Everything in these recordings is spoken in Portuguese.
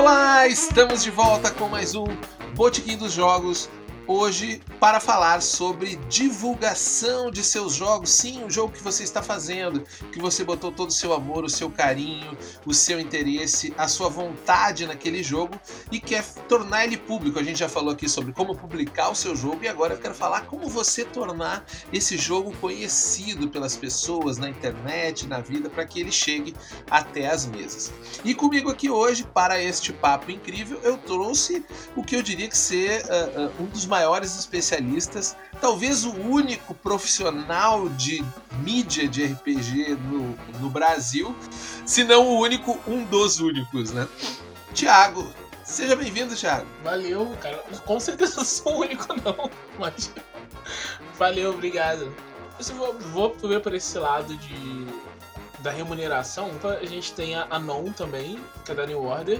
Olá, estamos de volta com mais um Botequim dos Jogos. Hoje para falar sobre divulgação de seus jogos. Sim, o jogo que você está fazendo, que você botou todo o seu amor, o seu carinho, o seu interesse, a sua vontade naquele jogo e quer tornar ele público. A gente já falou aqui sobre como publicar o seu jogo e agora eu quero falar como você tornar esse jogo conhecido pelas pessoas na internet, na vida, para que ele chegue até as mesas. E comigo aqui hoje, para este papo incrível, eu trouxe o que eu diria que ser uh, uh, um dos maiores maiores especialistas, talvez o único profissional de mídia de RPG no, no Brasil, se não o único, um dos únicos, né? Tiago, seja bem-vindo, Tiago. Valeu, cara. Com certeza não sou o único, não, mas valeu, obrigado. Eu vou, vou ver por esse lado de da remuneração, então a gente tem a Non também, que é da New Order,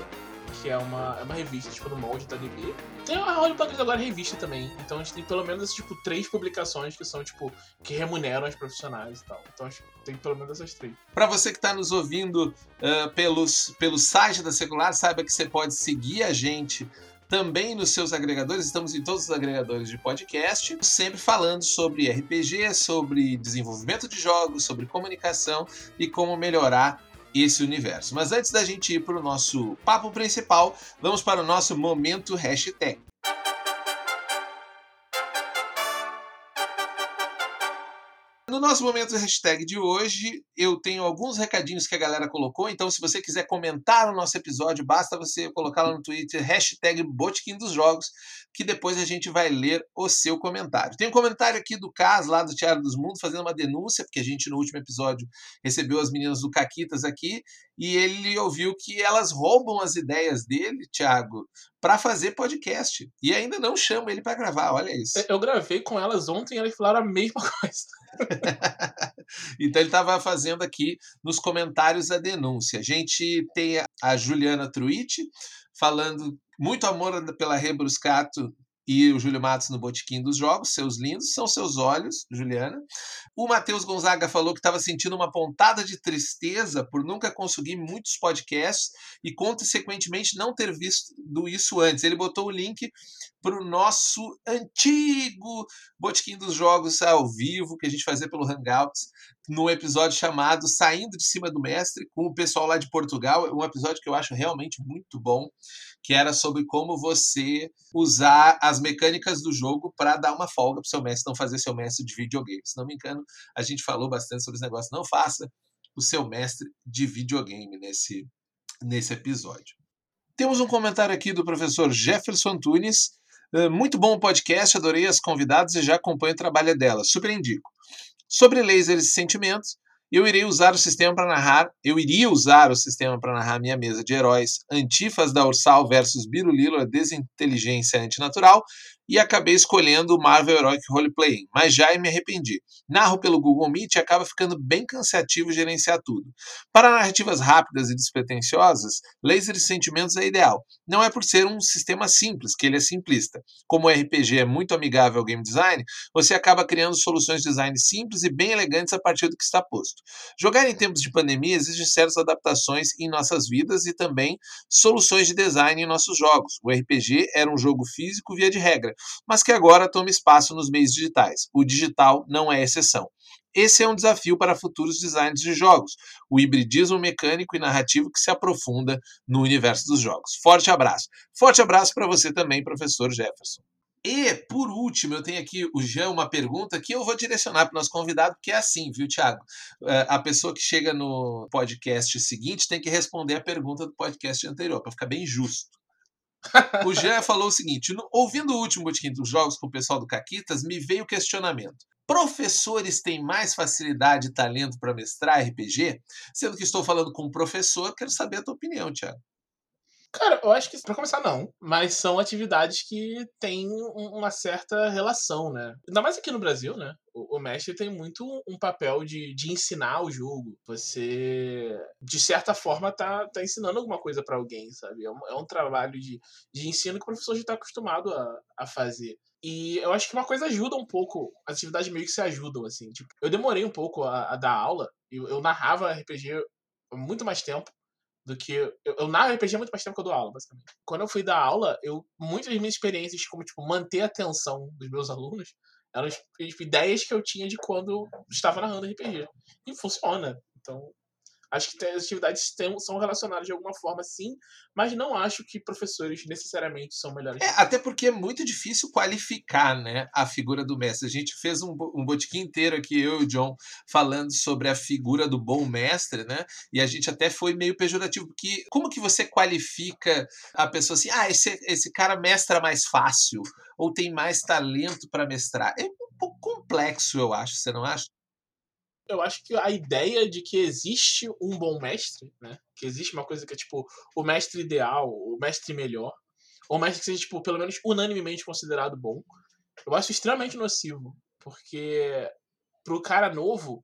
que é uma, é uma revista, tipo, no molde da DB. Tem a Rollback agora revista também. Então a gente tem pelo menos, tipo, três publicações que são, tipo, que remuneram os profissionais e tal. Então acho que tem pelo menos essas três. Para você que está nos ouvindo uh, pelos, pelo site da Secular, saiba que você pode seguir a gente também nos seus agregadores, estamos em todos os agregadores de podcast, sempre falando sobre RPG, sobre desenvolvimento de jogos, sobre comunicação e como melhorar esse universo. Mas antes da gente ir para o nosso papo principal, vamos para o nosso momento hashtag. No nosso momento hashtag de hoje, eu tenho alguns recadinhos que a galera colocou, então se você quiser comentar o nosso episódio, basta você colocar lá no Twitter, hashtag Botequim dos Jogos, que depois a gente vai ler o seu comentário. Tem um comentário aqui do Cas, lá do Teatro dos Mundos, fazendo uma denúncia, porque a gente no último episódio recebeu as meninas do Caquitas aqui, e ele ouviu que elas roubam as ideias dele, Thiago, para fazer podcast. E ainda não chama ele para gravar, olha isso. Eu gravei com elas ontem e elas falaram a mesma coisa. então ele estava fazendo aqui nos comentários a denúncia. A gente tem a Juliana Truitt falando muito amor pela Rebruscato e o Júlio Matos no Botequim dos Jogos, seus lindos, são seus olhos, Juliana. O Matheus Gonzaga falou que estava sentindo uma pontada de tristeza por nunca conseguir muitos podcasts e, consequentemente, não ter visto isso antes. Ele botou o link para o nosso antigo Botequim dos Jogos ao vivo, que a gente fazia pelo Hangouts, no episódio chamado Saindo de Cima do Mestre, com o pessoal lá de Portugal. Um episódio que eu acho realmente muito bom, que era sobre como você usar as mecânicas do jogo para dar uma folga para seu mestre não fazer seu mestre de videogame. Se não me engano, a gente falou bastante sobre esse negócio. Não faça o seu mestre de videogame nesse, nesse episódio. Temos um comentário aqui do professor Jefferson Tunes. Muito bom o podcast, adorei as convidadas e já acompanho o trabalho dela. Super indico. Sobre lasers e sentimentos, eu irei usar o sistema para narrar, eu iria usar o sistema para narrar minha mesa de heróis Antifas da Ursal versus Birulilo, a desinteligência antinatural, e acabei escolhendo o Marvel Heroic Roleplaying, mas já me arrependi. Narro pelo Google Meet e acaba ficando bem cansativo gerenciar tudo. Para narrativas rápidas e despretensiosas, Laser e Sentimentos é ideal. Não é por ser um sistema simples, que ele é simplista. Como o RPG é muito amigável ao game design, você acaba criando soluções de design simples e bem elegantes a partir do que está posto. Jogar em tempos de pandemia exige certas adaptações em nossas vidas e também soluções de design em nossos jogos. O RPG era um jogo físico via de regra, mas que agora toma espaço nos meios digitais. O digital não é exceção. Esse é um desafio para futuros designs de jogos, o hibridismo mecânico e narrativo que se aprofunda no universo dos jogos. Forte abraço. Forte abraço para você também, professor Jefferson. E, por último, eu tenho aqui o Jean uma pergunta que eu vou direcionar para o nosso convidado, que é assim, viu, Thiago? É, a pessoa que chega no podcast seguinte tem que responder a pergunta do podcast anterior, para ficar bem justo. O Jean falou o seguinte: ouvindo o último botequim dos jogos com o pessoal do Caquitas, me veio o questionamento. Professores têm mais facilidade e talento para mestrar RPG? Sendo que estou falando com um professor, quero saber a tua opinião, Thiago. Cara, eu acho que, pra começar, não. Mas são atividades que têm uma certa relação, né? Ainda mais aqui no Brasil, né? O, o mestre tem muito um papel de, de ensinar o jogo. Você, de certa forma, tá, tá ensinando alguma coisa para alguém, sabe? É um, é um, trabalho de, de ensino que o professor já tá acostumado a, a fazer. E eu acho que uma coisa ajuda um pouco, as atividades meio que se ajudam, assim. Tipo, eu demorei um pouco a, a dar aula, eu, eu narrava RPG muito mais tempo do que. Eu, eu narro RPG há muito mais tempo que eu dou aula, basicamente. Quando eu fui dar aula, eu, muitas das minhas experiências, como tipo, manter a atenção dos meus alunos, eram tipo, ideias que eu tinha de quando estava narrando RPG. E funciona. Então, Acho que as atividades tem, são relacionadas de alguma forma, sim, mas não acho que professores necessariamente são melhores. É, até porque é muito difícil qualificar né, a figura do mestre. A gente fez um, um botiquim inteiro aqui, eu e o John, falando sobre a figura do bom mestre, né? E a gente até foi meio pejorativo, porque como que você qualifica a pessoa assim, ah, esse, esse cara mestra mais fácil, ou tem mais talento para mestrar? É um pouco complexo, eu acho, você não acha? Eu acho que a ideia de que existe um bom mestre, né? Que existe uma coisa que é tipo o mestre ideal, o mestre melhor, ou o mestre que seja, tipo, pelo menos unanimemente considerado bom, eu acho extremamente nocivo. Porque pro cara novo,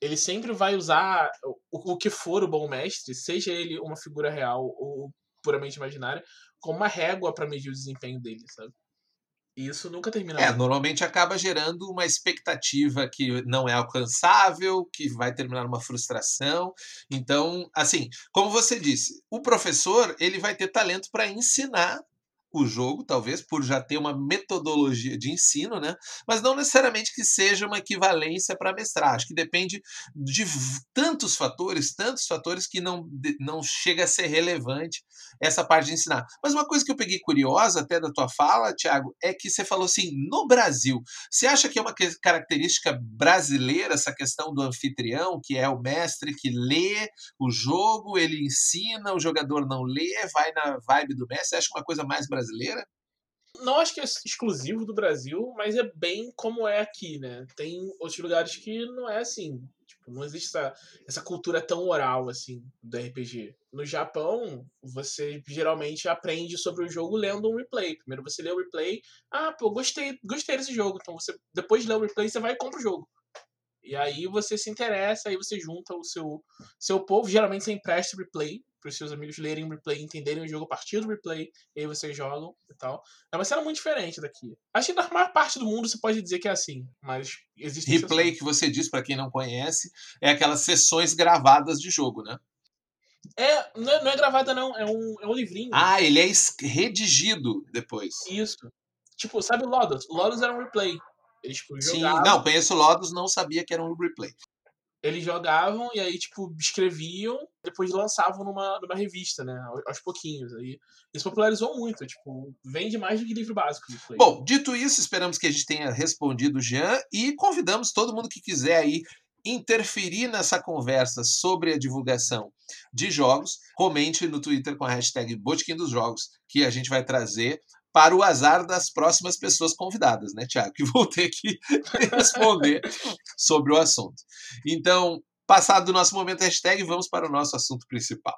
ele sempre vai usar o, o que for o bom mestre, seja ele uma figura real ou puramente imaginária, como uma régua para medir o desempenho dele, sabe? E isso nunca termina. É, normalmente acaba gerando uma expectativa que não é alcançável, que vai terminar numa frustração. Então, assim, como você disse, o professor ele vai ter talento para ensinar o jogo, talvez, por já ter uma metodologia de ensino, né? Mas não necessariamente que seja uma equivalência para mestrar. Acho que depende de tantos fatores, tantos fatores que não, não chega a ser relevante essa parte de ensinar. Mas uma coisa que eu peguei curiosa até da tua fala, Tiago, é que você falou assim, no Brasil, você acha que é uma característica brasileira essa questão do anfitrião, que é o mestre que lê o jogo, ele ensina, o jogador não lê, vai na vibe do mestre? Você acha que uma coisa mais brasileira? Brasileira? Não acho que é exclusivo do Brasil, mas é bem como é aqui, né? Tem outros lugares que não é assim. Tipo, não existe essa, essa cultura tão oral, assim, do RPG. No Japão, você geralmente aprende sobre o jogo lendo um replay. Primeiro você lê o replay, ah, pô, gostei, gostei desse jogo. Então você, depois de ler o replay, você vai e compra o jogo. E aí você se interessa, aí você junta o seu, seu povo, geralmente você empresta o replay para os seus amigos lerem o replay, entenderem o jogo a partir do replay, e aí vocês jogam e tal. É uma cena muito diferente daqui. Acho que na maior parte do mundo você pode dizer que é assim, mas existe. Replay que você diz, para quem não conhece, é aquelas sessões gravadas de jogo, né? É, não é, não é gravada, não, é um, é um livrinho. Ah, ele é redigido depois. Isso. Tipo, sabe o Lodos? O Lodos era um replay. Eles tipo. Sim, não, conheço o Lodos, não sabia que era um replay. Eles jogavam e aí, tipo, escreviam, depois lançavam numa, numa revista, né? Aos pouquinhos. Aí isso popularizou muito, tipo, vende mais do que livro básico. Bom, dito isso, esperamos que a gente tenha respondido o Jean e convidamos todo mundo que quiser aí interferir nessa conversa sobre a divulgação de jogos, comente no Twitter com a hashtag Botequim dos Jogos, que a gente vai trazer para o azar das próximas pessoas convidadas, né, Tiago? Que vão ter que responder sobre o assunto. Então, passado o nosso momento hashtag, vamos para o nosso assunto principal.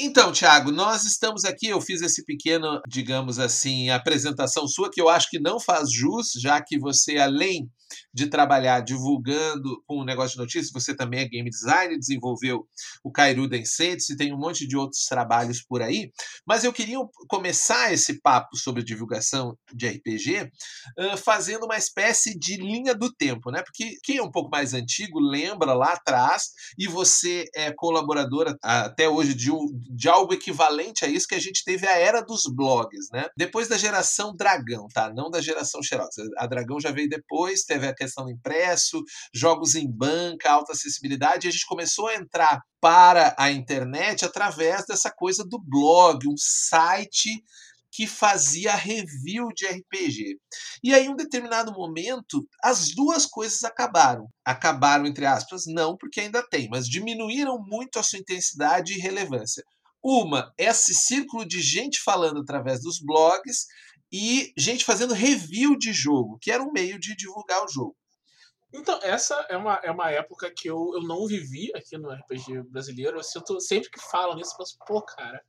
Então, Thiago, nós estamos aqui. Eu fiz esse pequeno, digamos assim, apresentação sua, que eu acho que não faz jus, já que você, além de trabalhar divulgando com um negócio de notícias, você também é game designer, desenvolveu o Kairu Densetsu e tem um monte de outros trabalhos por aí. Mas eu queria começar esse papo sobre divulgação de RPG uh, fazendo uma espécie de linha do tempo, né? Porque quem é um pouco mais antigo lembra lá atrás, e você é colaboradora até hoje de, de algo equivalente a isso que a gente teve a era dos blogs, né? Depois da geração Dragão, tá? Não da geração Xerox. A Dragão já veio depois, teve a questão impresso, jogos em banca, alta acessibilidade, e a gente começou a entrar para a internet através dessa coisa do blog, um site que fazia review de RPG. E aí, em um determinado momento, as duas coisas acabaram. Acabaram, entre aspas, não, porque ainda tem, mas diminuíram muito a sua intensidade e relevância. Uma, esse círculo de gente falando através dos blogs, e gente fazendo review de jogo, que era um meio de divulgar o jogo. Então, essa é uma, é uma época que eu, eu não vivi aqui no RPG brasileiro. Eu sinto, sempre que falam nisso, eu penso, pô, cara,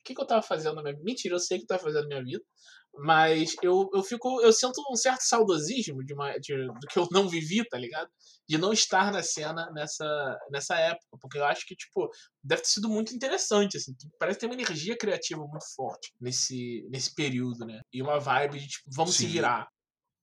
o que, que eu tava fazendo na minha vida? Mentira, eu sei o que eu tava fazendo na minha vida. Mas eu, eu fico. Eu sinto um certo saudosismo de, uma, de do que eu não vivi, tá ligado? De não estar na cena nessa, nessa época. Porque eu acho que, tipo, deve ter sido muito interessante, assim. Parece ter uma energia criativa muito forte nesse, nesse período, né? E uma vibe de, tipo, vamos Sim. se virar.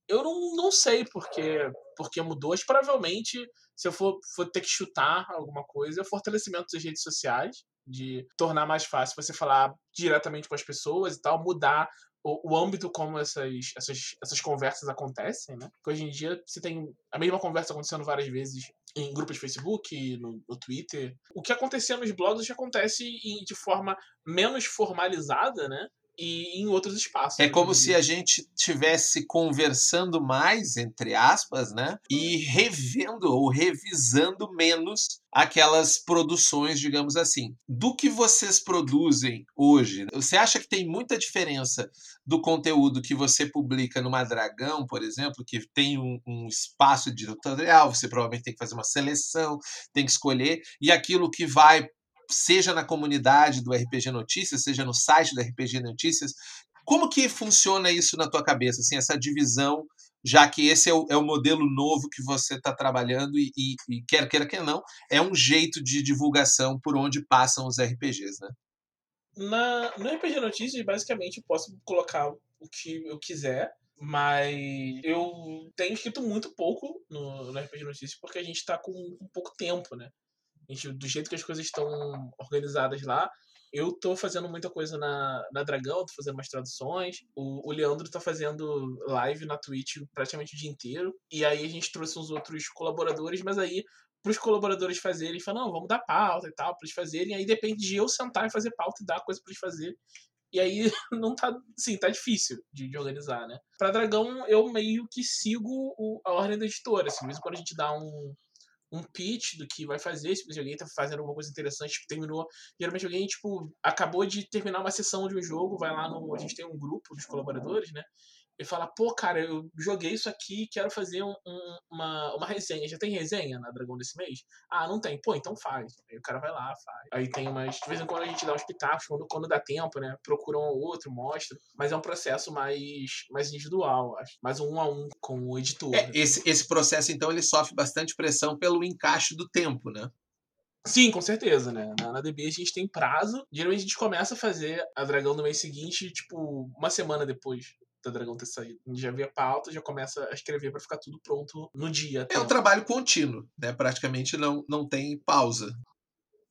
Eu não, não sei porque, porque mudou, mas provavelmente, se eu for, for ter que chutar alguma coisa, é o fortalecimento das redes sociais, de tornar mais fácil você falar diretamente com as pessoas e tal, mudar o, o âmbito como essas, essas, essas conversas acontecem, né? Porque hoje em dia você tem a mesma conversa acontecendo várias vezes em grupos de Facebook, no, no Twitter. O que acontecia nos blogs acontece de forma menos formalizada, né? E em outros espaços. É como se a gente tivesse conversando mais, entre aspas, né? E revendo ou revisando menos aquelas produções, digamos assim. Do que vocês produzem hoje, você acha que tem muita diferença do conteúdo que você publica numa Dragão, por exemplo, que tem um, um espaço editorial, você provavelmente tem que fazer uma seleção, tem que escolher, e aquilo que vai seja na comunidade do RPG Notícias, seja no site do RPG Notícias. Como que funciona isso na tua cabeça, assim, essa divisão, já que esse é o, é o modelo novo que você está trabalhando e, e, e, quer queira, quer não, é um jeito de divulgação por onde passam os RPGs, né? Na, no RPG Notícias, basicamente, eu posso colocar o que eu quiser, mas eu tenho escrito muito pouco no, no RPG Notícias porque a gente está com, com pouco tempo, né? Do jeito que as coisas estão organizadas lá, eu tô fazendo muita coisa na, na Dragão, tô fazendo umas traduções. O, o Leandro tá fazendo live na Twitch praticamente o dia inteiro. E aí a gente trouxe uns outros colaboradores, mas aí pros colaboradores fazerem, falam, não, vamos dar pauta e tal, pra eles fazerem. Aí depende de eu sentar e fazer pauta e dar coisa pra eles fazerem. E aí não tá, sim, tá difícil de, de, organizar, né? Pra Dragão eu meio que sigo o, a ordem da editora, assim, mesmo quando a gente dá um, um pitch do que vai fazer, se alguém tá fazendo alguma coisa interessante, tipo, terminou. Geralmente alguém, tipo, acabou de terminar uma sessão de um jogo, vai lá no. A gente tem um grupo dos colaboradores, né? E fala, pô, cara, eu joguei isso aqui quero fazer um, um, uma, uma resenha. Já tem resenha na Dragão desse mês? Ah, não tem. Pô, então faz. Aí o cara vai lá, faz. Aí tem umas. De vez em quando a gente dá uns pitacos, quando, quando dá tempo, né? Procura um ou outro, mostra. Mas é um processo mais, mais individual, acho. Mais um a um com o editor. É, esse, esse processo, então, ele sofre bastante pressão pelo encaixe do tempo, né? Sim, com certeza, né? Na, na, DB a gente tem prazo. Geralmente a gente começa a fazer a Dragão no mês seguinte, tipo, uma semana depois da Dragão ter saído. Já vê a pauta, já começa a escrever para ficar tudo pronto no dia. É um trabalho contínuo, né? Praticamente não, não tem pausa.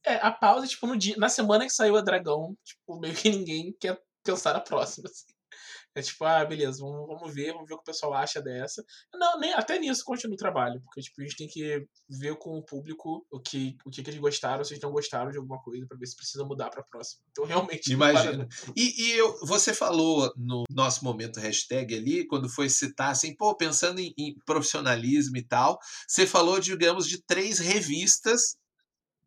É, a pausa, tipo, no dia, na semana que saiu a Dragão, tipo, meio que ninguém quer pensar na próxima. Assim. É tipo, ah, beleza, vamos, vamos ver, vamos ver o que o pessoal acha dessa. Não, nem até nisso continua o trabalho, porque tipo, a gente tem que ver com o público o que, o que, que eles gostaram, se eles não gostaram de alguma coisa, para ver se precisa mudar para próxima. Então, realmente. Imagina. E, e eu, você falou no nosso momento hashtag ali, quando foi citar assim, pô, pensando em, em profissionalismo e tal, você falou, digamos, de três revistas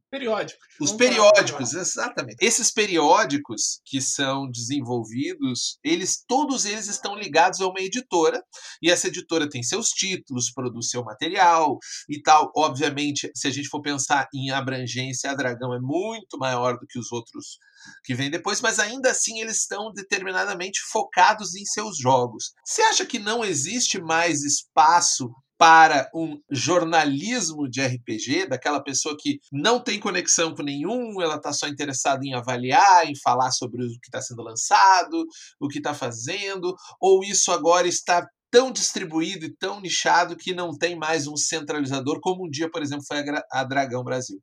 Periódicos. Os periódicos, exatamente. Esses periódicos que são desenvolvidos, eles todos eles estão ligados a uma editora, e essa editora tem seus títulos, produz seu material e tal. Obviamente, se a gente for pensar em abrangência, a Dragão é muito maior do que os outros que vêm depois, mas ainda assim eles estão determinadamente focados em seus jogos. Você acha que não existe mais espaço para um jornalismo de RPG, daquela pessoa que não tem conexão com nenhum, ela está só interessada em avaliar, em falar sobre o que está sendo lançado, o que está fazendo, ou isso agora está tão distribuído e tão nichado que não tem mais um centralizador, como um dia, por exemplo, foi a, Dragão Brasil.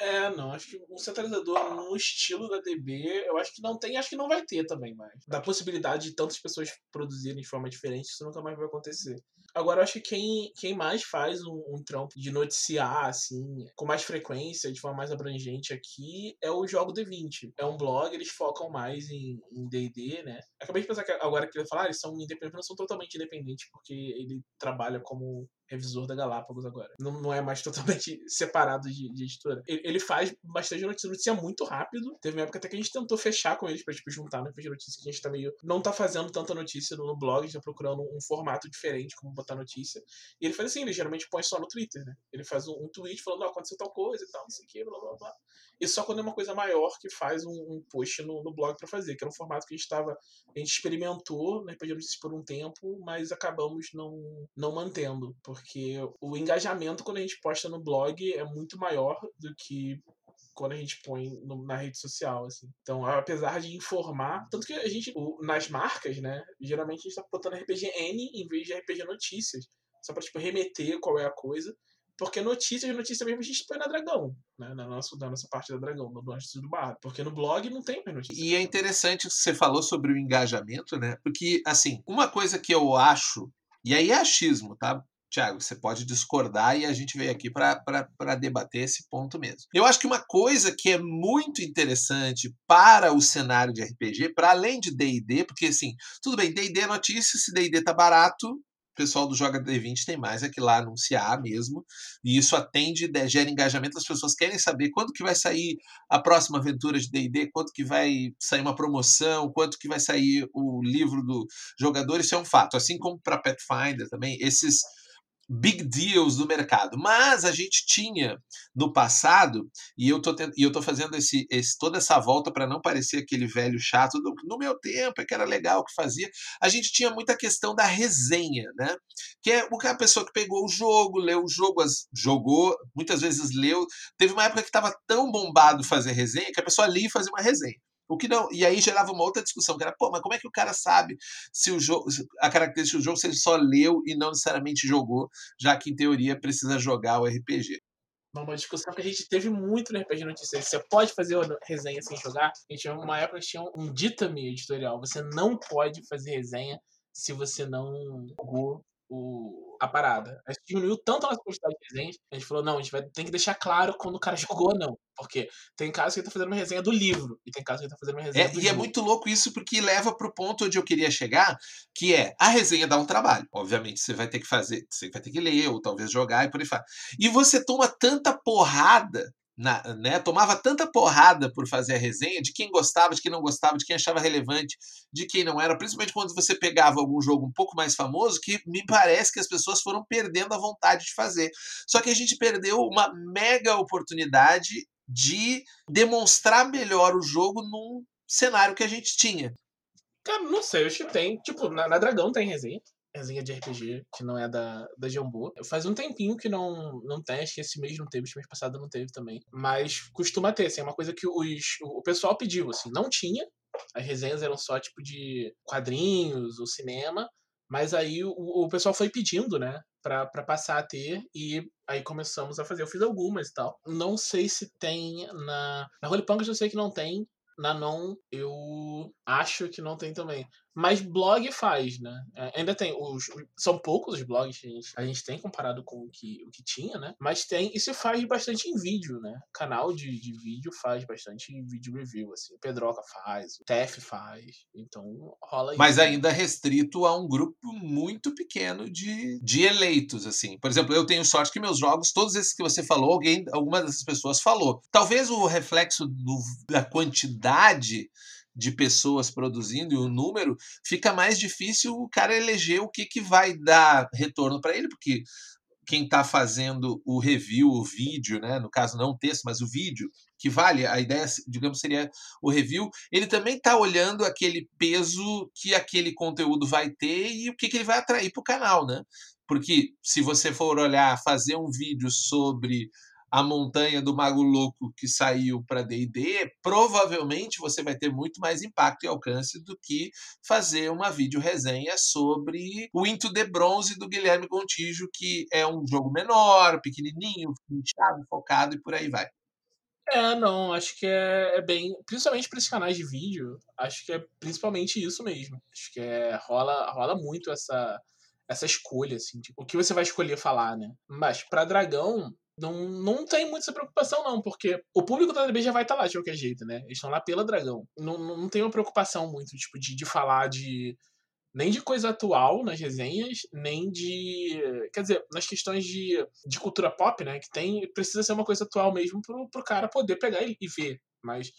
É, não, acho que um centralizador no estilo da DB, eu acho que não tem, acho que não vai ter também mais. Da possibilidade de tantas pessoas produzirem de forma diferente, isso nunca mais vai acontecer. Agora, eu acho que quem, quem mais faz um, um trampo de noticiar, assim, com mais frequência, de forma mais abrangente aqui, é o Jogo D20. É um blog, eles focam mais em D&D, né? Acabei de pensar que agora que ele falar, eles são independentes, não são totalmente independentes, porque ele trabalha como revisor da Galápagos agora. Não, não é mais totalmente separado de, de editora. Ele, ele, faz bastante notícia, notícia muito rápido. Teve uma época até que a gente tentou fechar com eles pra tipo, juntar no de notícia, que a gente tá meio. Não tá fazendo tanta notícia no, no blog, a gente tá procurando um formato diferente como botar notícia. E ele faz assim, ele geralmente põe só no Twitter, né? Ele faz um, um tweet falando, oh, aconteceu tal coisa e tal, não sei o que, blá blá blá. E só quando é uma coisa maior que faz um, um post no, no blog para fazer, que era um formato que a gente tava. A gente experimentou RPG Notícias por um tempo, mas acabamos não, não mantendo. Porque o engajamento quando a gente posta no blog é muito maior do que quando a gente põe no, na rede social, assim. Então, apesar de informar, tanto que a gente, o, nas marcas, né, geralmente a gente tá botando RPG N em vez de RPG Notícias, só pra, tipo, remeter qual é a coisa. Porque notícias, notícias mesmo a gente põe na Dragão, né? Na nossa, na nossa parte da Dragão, no Notícias do Bar. Porque no blog não tem mais notícias. E é interessante que você falou sobre o engajamento, né? Porque, assim, uma coisa que eu acho, e aí é achismo, tá? Tiago, você pode discordar e a gente veio aqui para debater esse ponto mesmo. Eu acho que uma coisa que é muito interessante para o cenário de RPG, para além de DD, porque assim, tudo bem, DD é notícia, se DD tá barato, pessoal do Joga D20 tem mais é lá anunciar mesmo, e isso atende, gera engajamento, as pessoas querem saber quando que vai sair a próxima aventura de D&D, quando que vai sair uma promoção, quanto que vai sair o livro do jogador, isso é um fato, assim como para Pathfinder também, esses big deals do mercado. Mas a gente tinha no passado, e eu tô, e eu tô fazendo esse, esse toda essa volta para não parecer aquele velho chato do, no meu tempo, é que era legal o que fazia. A gente tinha muita questão da resenha, né? Que é o que a pessoa que pegou o jogo, leu o jogo, as, jogou, muitas vezes leu. Teve uma época que estava tão bombado fazer resenha que a pessoa lia e fazia uma resenha. O que não, e aí gerava uma outra discussão, que era, pô, mas como é que o cara sabe se o jogo, a característica do jogo se ele só leu e não necessariamente jogou, já que em teoria precisa jogar o RPG. Uma discussão que a gente teve muito no RPG Notícias. Você pode fazer resenha sem jogar? A gente uma época tinha um ditame editorial. Você não pode fazer resenha se você não jogou o, a parada. A gente diminuiu tanto a nossa quantidade de resenhas, a gente falou, não, a gente vai, tem que deixar claro quando o cara jogou ou não. Porque tem casos que ele tá fazendo uma resenha do livro, e tem casos que ele tá fazendo uma resenha é, do E jogo. é muito louco isso, porque leva pro ponto onde eu queria chegar, que é, a resenha dá um trabalho. Obviamente, você vai ter que fazer, você vai ter que ler, ou talvez jogar, e por aí vai. E você toma tanta porrada na, né, tomava tanta porrada por fazer a resenha de quem gostava, de quem não gostava, de quem achava relevante, de quem não era, principalmente quando você pegava algum jogo um pouco mais famoso, que me parece que as pessoas foram perdendo a vontade de fazer. Só que a gente perdeu uma mega oportunidade de demonstrar melhor o jogo num cenário que a gente tinha. Cara, não sei, acho que tem. Tipo, na, na Dragão tem resenha resenha de RPG, que não é da, da Jambu. Faz um tempinho que não, não tem, acho que esse mês não teve, esse mês passado não teve também. Mas costuma ter, assim, é uma coisa que os, o pessoal pediu, assim, não tinha. As resenhas eram só tipo de quadrinhos, ou cinema, mas aí o, o pessoal foi pedindo, né, pra, pra passar a ter, e aí começamos a fazer. Eu fiz algumas e tal. Não sei se tem na. Na Holy Punks eu sei que não tem. Na Non, eu acho que não tem também. Mas blog faz, né? É, ainda tem. Os, são poucos os blogs que a gente, a gente tem comparado com o que, o que tinha, né? Mas tem. E se faz bastante em vídeo, né? Canal de, de vídeo faz bastante vídeo review, assim. O Pedroca faz, o TEF faz. Então rola isso. Mas ainda restrito a um grupo muito pequeno de, de eleitos, assim. Por exemplo, eu tenho sorte que meus jogos, todos esses que você falou, alguém, alguma dessas pessoas falou. Talvez o reflexo do, da quantidade de pessoas produzindo e o número, fica mais difícil o cara eleger o que, que vai dar retorno para ele, porque quem está fazendo o review, o vídeo, né? no caso não o texto, mas o vídeo, que vale, a ideia, digamos, seria o review, ele também está olhando aquele peso que aquele conteúdo vai ter e o que, que ele vai atrair para o canal, né? Porque se você for olhar, fazer um vídeo sobre a montanha do Mago Louco que saiu para D&D, provavelmente você vai ter muito mais impacto e alcance do que fazer uma vídeo resenha sobre o Into the Bronze do Guilherme Gontijo, que é um jogo menor, pequenininho, nichado, focado e por aí vai. É, não, acho que é, é bem. Principalmente para esses canais de vídeo, acho que é principalmente isso mesmo. Acho que é, rola, rola muito essa, essa escolha, assim, tipo, o que você vai escolher falar, né? Mas para Dragão, não, não tem muita essa preocupação, não, porque o público da DB já vai estar tá lá de qualquer jeito, né? Eles estão lá pela Dragão. Não, não tem uma preocupação muito, tipo, de, de falar de. Nem de coisa atual nas resenhas, nem de. Quer dizer, nas questões de, de cultura pop, né? Que tem. Precisa ser uma coisa atual mesmo pro, pro cara poder pegar e, e ver. Mas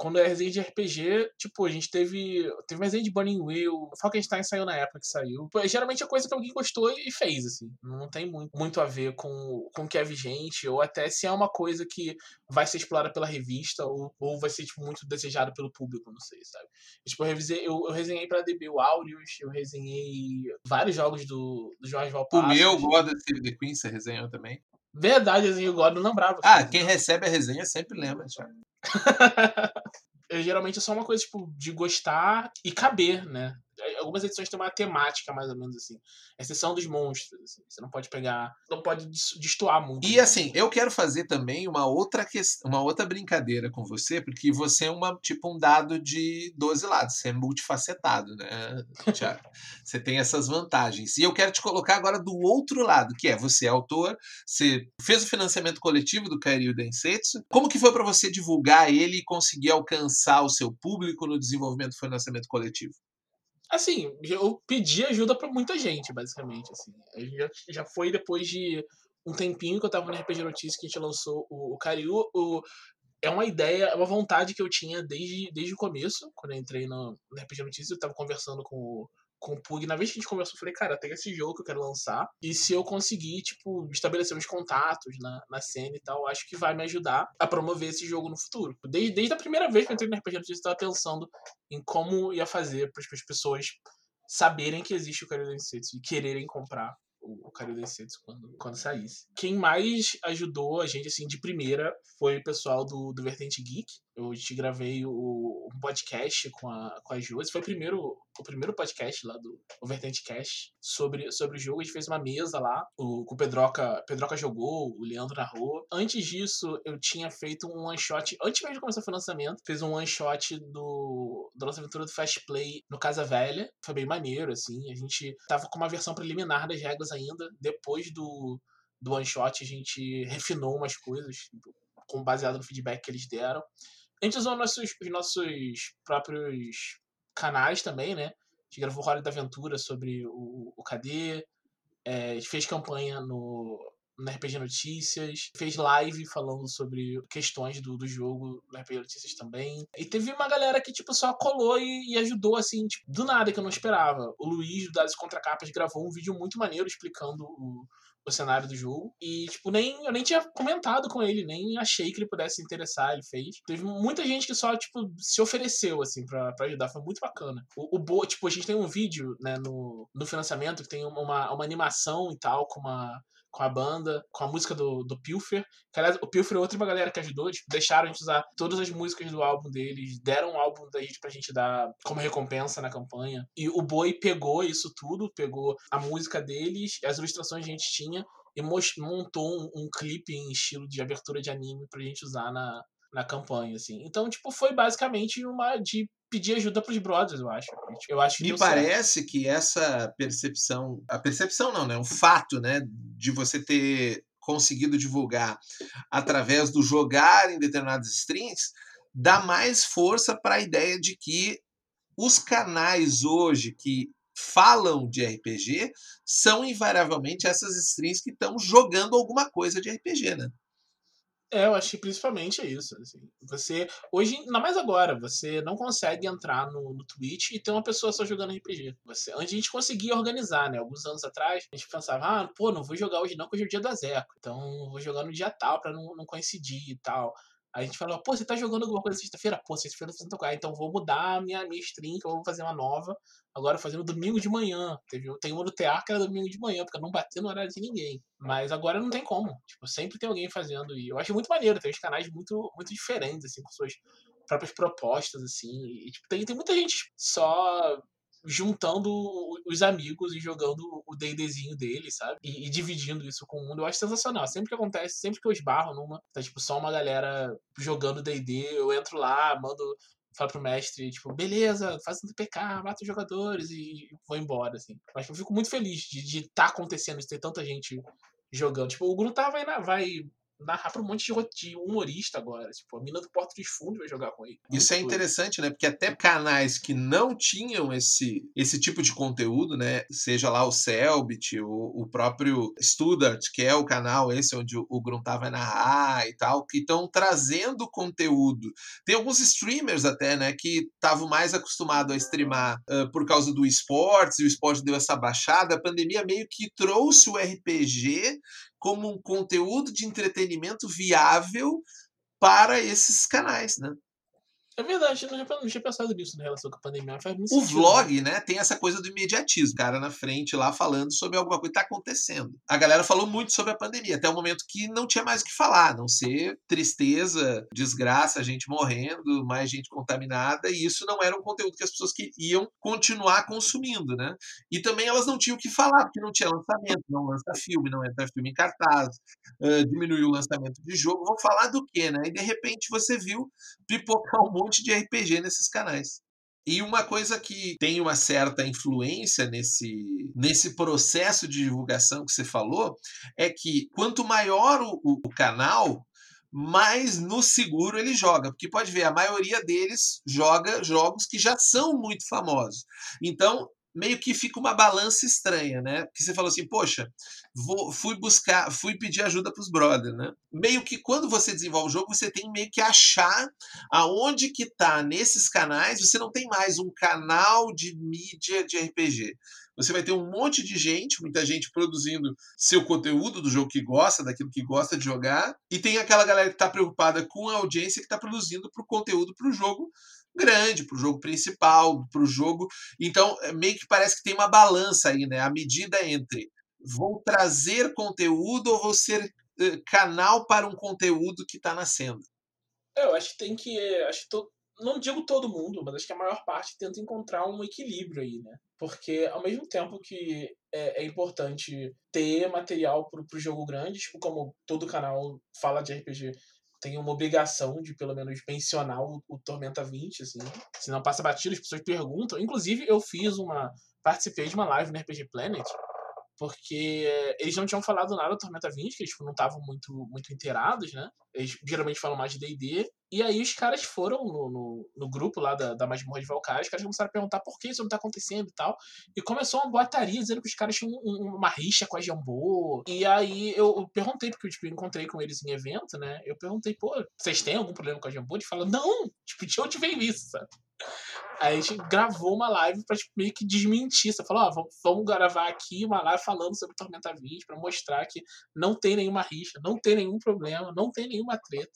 quando é resenha de RPG, tipo, a gente teve. Teve uma resenha de Burning Wheel, Falkenstein saiu na época que saiu. Geralmente é coisa que alguém gostou e fez, assim. Não tem muito, muito a ver com, com o que é vigente, ou até se é uma coisa que vai ser explorada pela revista, ou, ou vai ser, tipo, muito desejada pelo público, não sei, sabe? Tipo, eu, revisei, eu, eu resenhei pra DB o Aureus, eu resenhei vários jogos do, do Jorge Valpassos. O meu, God of the Queen, você resenhou também? Verdade, assim, eu gosto, não lembrava. Ah, quem recebe a resenha sempre lembra, Thiago. eu, geralmente é só uma coisa, tipo, de gostar e caber, né? Algumas edições têm uma temática, mais ou menos assim. Exceção dos monstros. Assim. Você não pode pegar. Não pode destoar muito. E assim, eu quero fazer também uma outra questão, uma outra brincadeira com você, porque você é uma, tipo um dado de 12 lados. Você é multifacetado, né, Tiago? você tem essas vantagens. E eu quero te colocar agora do outro lado, que é você é autor, você fez o financiamento coletivo do Kairyu Densetsu. Como que foi para você divulgar ele e conseguir alcançar o seu público no desenvolvimento do financiamento coletivo? Assim, eu pedi ajuda para muita gente, basicamente. Assim. Já, já foi depois de um tempinho que eu tava no RPG Notícias que a gente lançou o, o Cariú. O, é uma ideia, é uma vontade que eu tinha desde, desde o começo, quando eu entrei no, no RPG Notícias. Eu tava conversando com o, com o Pug. Na vez que a gente conversou, eu falei, cara, tem esse jogo que eu quero lançar. E se eu conseguir, tipo, estabelecer uns contatos na, na cena e tal, acho que vai me ajudar a promover esse jogo no futuro. Desde, desde a primeira vez que eu entrei no RPG eu tava pensando em como ia fazer para as pessoas saberem que existe o Cario e quererem comprar o, o Cario quando, quando saísse. Quem mais ajudou a gente, assim, de primeira foi o pessoal do, do Vertente Geek. Eu te gravei o, um podcast com a, com a Josi. Foi o primeiro, o primeiro podcast lá do o Vertente Cast sobre, sobre o jogo. A gente fez uma mesa lá. O, o Pedroca, Pedroca jogou, o Leandro narrou. Antes disso, eu tinha feito um one shot. Antes mesmo de começar o lançamento, fiz um one shot do, da nossa aventura do Fast Play no Casa Velha. Foi bem maneiro, assim. A gente tava com uma versão preliminar das regras ainda. Depois do, do one shot, a gente refinou umas coisas, com baseado no feedback que eles deram. A gente usou nossos, os nossos próprios canais também, né? A gente gravou Hora da Aventura sobre o, o KD, é, fez campanha no, no RPG Notícias, fez live falando sobre questões do, do jogo no RPG Notícias também. E teve uma galera que, tipo, só colou e, e ajudou, assim, tipo, do nada, que eu não esperava. O Luiz, do Das Contracapas, gravou um vídeo muito maneiro explicando o, o cenário do jogo. E, tipo, nem, eu nem tinha comentado com ele, nem achei que ele pudesse se interessar, ele fez. Teve muita gente que só, tipo, se ofereceu, assim, pra, pra ajudar. Foi muito bacana. O, o Bo, tipo, a gente tem um vídeo, né, no, no financiamento que tem uma, uma animação e tal, com uma com a banda, com a música do, do Pilfer. Que, aliás, o Pilfer é outra uma galera que ajudou, tipo, deixaram a gente usar todas as músicas do álbum deles, deram um álbum da gente pra gente dar como recompensa na campanha. E o Boi pegou isso tudo, pegou a música deles, as ilustrações que a gente tinha, e montou um, um clipe em estilo de abertura de anime pra gente usar na, na campanha, assim. Então, tipo, foi basicamente uma de pedir ajuda pros brothers, eu acho. Eu acho Me parece certo. que essa percepção, a percepção não, né, o fato, né, de você ter conseguido divulgar através do jogar em determinados streams, dá mais força para a ideia de que os canais hoje que falam de RPG são invariavelmente essas streams que estão jogando alguma coisa de RPG, né? É, eu acho que principalmente é isso. Assim. Você, hoje, ainda mais agora, você não consegue entrar no, no Twitch e ter uma pessoa só jogando RPG. Você, antes a gente conseguia organizar, né? Alguns anos atrás, a gente pensava, ah, pô, não vou jogar hoje não, porque hoje é o dia da Zeco. Então, vou jogar no dia tal pra não, não coincidir e tal. A gente falou, pô, você tá jogando alguma coisa sexta-feira? Pô, sexta-feira tô fazendo tocar. Então vou mudar a minha, minha stream, que eu vou fazer uma nova. Agora fazendo domingo de manhã. Teve, tem uma no teatro que era domingo de manhã, porque eu não bati no horário de ninguém. Mas agora não tem como. Tipo, sempre tem alguém fazendo. E eu acho muito maneiro. Tem uns canais muito, muito diferentes, assim, com suas próprias propostas, assim. E, tipo, tem, tem muita gente só juntando os amigos e jogando o D&Dzinho dele, sabe? E, e, dividindo isso com o mundo. Eu acho sensacional. Sempre que acontece, sempre que eu esbarro numa, tá tipo só uma galera jogando D&D, eu entro lá, mando falo pro mestre, tipo, beleza, faz um PK, mata os jogadores e vou embora, assim. Mas eu fico muito feliz de estar tá acontecendo isso, ter tanta gente jogando. Tipo, o Gruntar vai, vai narrar pra um monte de humorista agora. Tipo, a mina do Porto dos Fundos vai jogar com ele. Isso é interessante, né? Porque até canais que não tinham esse, esse tipo de conteúdo, né? Seja lá o Selbit, o, o próprio Studart, que é o canal esse onde o, o Gruntar vai narrar e tal, que estão trazendo conteúdo. Tem alguns streamers até, né? Que estavam mais acostumados a streamar uh, por causa do esportes, e o esporte deu essa baixada. A pandemia meio que trouxe o RPG como um conteúdo de entretenimento viável para esses canais, né? É verdade, eu não tinha pensado nisso na relação com a pandemia. Faz muito o sentido, vlog, né, tem essa coisa do imediatismo. O cara na frente lá falando sobre alguma coisa que tá acontecendo. A galera falou muito sobre a pandemia, até o momento que não tinha mais o que falar, a não ser tristeza, desgraça, gente morrendo, mais gente contaminada, e isso não era um conteúdo que as pessoas queriam continuar consumindo, né? E também elas não tinham o que falar, porque não tinha lançamento, não lança filme, não entra filme em cartaz, uh, diminuiu o lançamento de jogo. Vão falar do quê, né? E de repente você viu pipocar um monte de RPG nesses canais. E uma coisa que tem uma certa influência nesse, nesse processo de divulgação que você falou é que quanto maior o, o, canal, mais no seguro ele joga. Porque pode ver, a maioria deles joga jogos que já são muito famosos. Então, meio que fica uma balança estranha, né? Porque você falou assim, poxa, vou, fui buscar, fui pedir ajuda para os brothers, né? Meio que quando você desenvolve o jogo, você tem meio que achar aonde que tá nesses canais, você não tem mais um canal de mídia de RPG. Você vai ter um monte de gente, muita gente produzindo seu conteúdo do jogo que gosta, daquilo que gosta de jogar, e tem aquela galera que está preocupada com a audiência que está produzindo para o conteúdo para o jogo grande, para o jogo principal, para o jogo. Então, é, meio que parece que tem uma balança aí, né? A medida entre vou trazer conteúdo ou vou ser uh, canal para um conteúdo que está nascendo. É, eu acho que tem que. Acho que to, não digo todo mundo, mas acho que a maior parte tenta encontrar um equilíbrio aí, né? Porque ao mesmo tempo que é, é importante ter material para o jogo grande, tipo, como todo canal fala de RPG, tem uma obrigação de pelo menos mencionar o, o Tormenta 20, assim. Senão passa batido, as pessoas perguntam. Inclusive, eu fiz uma. Participei de uma live no RPG Planet, porque eles não tinham falado nada do Tormenta 20, que eles tipo, não estavam muito, muito inteirados, né? Eles geralmente falam mais de D&D. E aí os caras foram no, no, no, grupo lá da, da Masmorra de Valkyrie, os caras começaram a perguntar por que isso não tá acontecendo e tal. E começou uma boataria dizendo que os caras tinham um, uma rixa com a Jambô. E aí eu, perguntei, porque tipo, eu encontrei com eles em evento, né? Eu perguntei, pô, vocês têm algum problema com a Jambô? Eles falaram, não! Tipo, de onde veio isso, sabe? Aí a gente gravou uma live pra tipo, meio que desmentir. Você falou, ó, vamos, vamos gravar aqui uma live falando sobre Tormenta 20 pra mostrar que não tem nenhuma rixa, não tem nenhum problema, não tem nenhuma treta.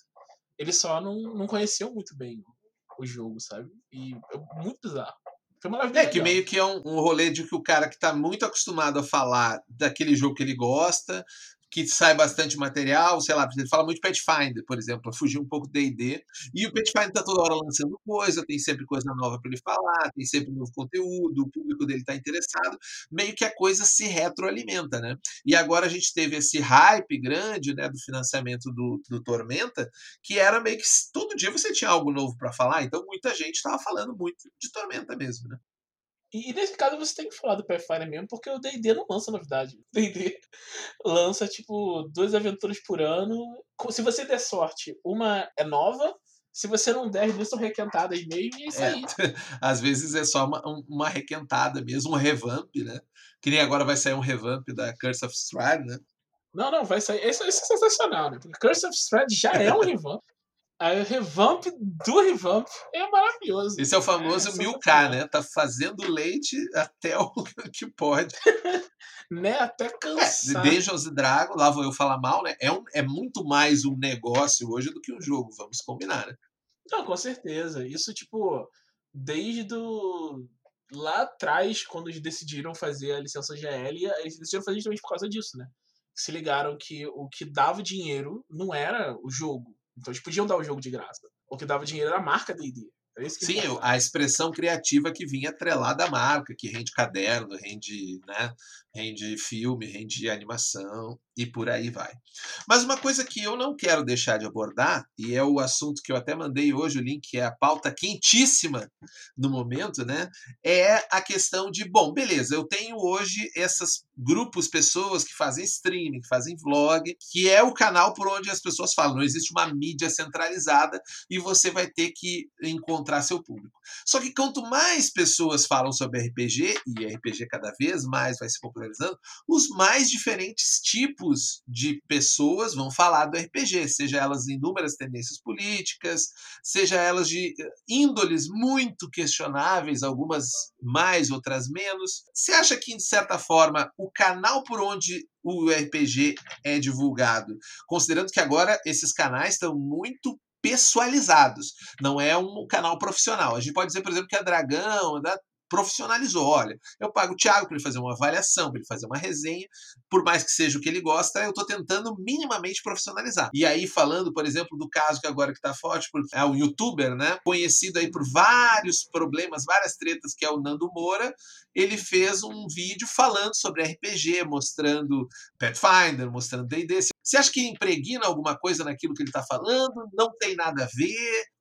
Ele só não, não conheceu muito bem o jogo, sabe? E é muito bizarro. É, que meio que é um, um rolê de que o cara que tá muito acostumado a falar daquele jogo que ele gosta, que sai bastante material, sei lá, ele fala muito de Pathfinder, por exemplo, para fugir um pouco do D&D. E o Pathfinder tá toda hora lançando coisa, tem sempre coisa nova para ele falar, tem sempre novo conteúdo, o público dele tá interessado, meio que a coisa se retroalimenta, né? E agora a gente teve esse hype grande, né, do financiamento do, do Tormenta, que era meio que todo dia você tinha algo novo para falar, então muita gente estava falando muito de Tormenta mesmo, né? E, nesse caso você tem que falar do Pathfinder mesmo, porque o D&D não lança novidade. O D&D lança, tipo, duas aventuras por ano. Se você der sorte, uma é nova, se você não der, duas são requentadas mesmo, e é isso é, aí. Às vezes é só uma, uma requentada mesmo, um revamp, né? Que nem agora vai sair um revamp da Curse of Strahd, né? Não, não, vai sair. Isso, isso é sensacional, né? Porque Curse of Strahd já é um revamp. Aí o revamp do revamp é maravilhoso. Esse é o famoso é, 1000K, né? Tá fazendo leite até o que pode. né? Até cansar. É, Dungeons Dragon, lá vou eu falar mal, né? É, um, é muito mais um negócio hoje do que um jogo, vamos combinar, né? Não, com certeza. Isso, tipo, desde do... lá atrás, quando eles decidiram fazer a licença GL, eles decidiram fazer justamente por causa disso, né? Se ligaram que o que dava dinheiro não era o jogo, então eles podiam dar o jogo de graça. O que dava dinheiro era a marca D&D. Sim, a expressão criativa que vinha atrelada à marca, que rende caderno, rende, né, rende filme, rende animação e por aí vai. Mas uma coisa que eu não quero deixar de abordar, e é o assunto que eu até mandei hoje, o link que é a pauta quentíssima no momento, né? É a questão de, bom, beleza, eu tenho hoje esses grupos, pessoas que fazem streaming, que fazem vlog, que é o canal por onde as pessoas falam. Não existe uma mídia centralizada e você vai ter que encontrar seu público. Só que quanto mais pessoas falam sobre RPG, e RPG cada vez mais vai se popularizando, os mais diferentes tipos de pessoas vão falar do RPG, seja elas em inúmeras tendências políticas, seja elas de eh, índoles muito questionáveis, algumas mais, outras menos. Você acha que, de certa forma, o canal por onde o RPG é divulgado, considerando que agora esses canais estão muito pessoalizados. Não é um canal profissional. A gente pode dizer, por exemplo, que a Dragão profissionalizou. Olha, eu pago o Thiago para ele fazer uma avaliação, para ele fazer uma resenha, por mais que seja o que ele gosta, eu estou tentando minimamente profissionalizar. E aí, falando, por exemplo, do caso que agora que está forte, porque é um youtuber, né? Conhecido aí por vários problemas, várias tretas, que é o Nando Moura, ele fez um vídeo falando sobre RPG, mostrando Pathfinder, mostrando D&D. Você acha que impregna alguma coisa naquilo que ele está falando? Não tem nada a ver?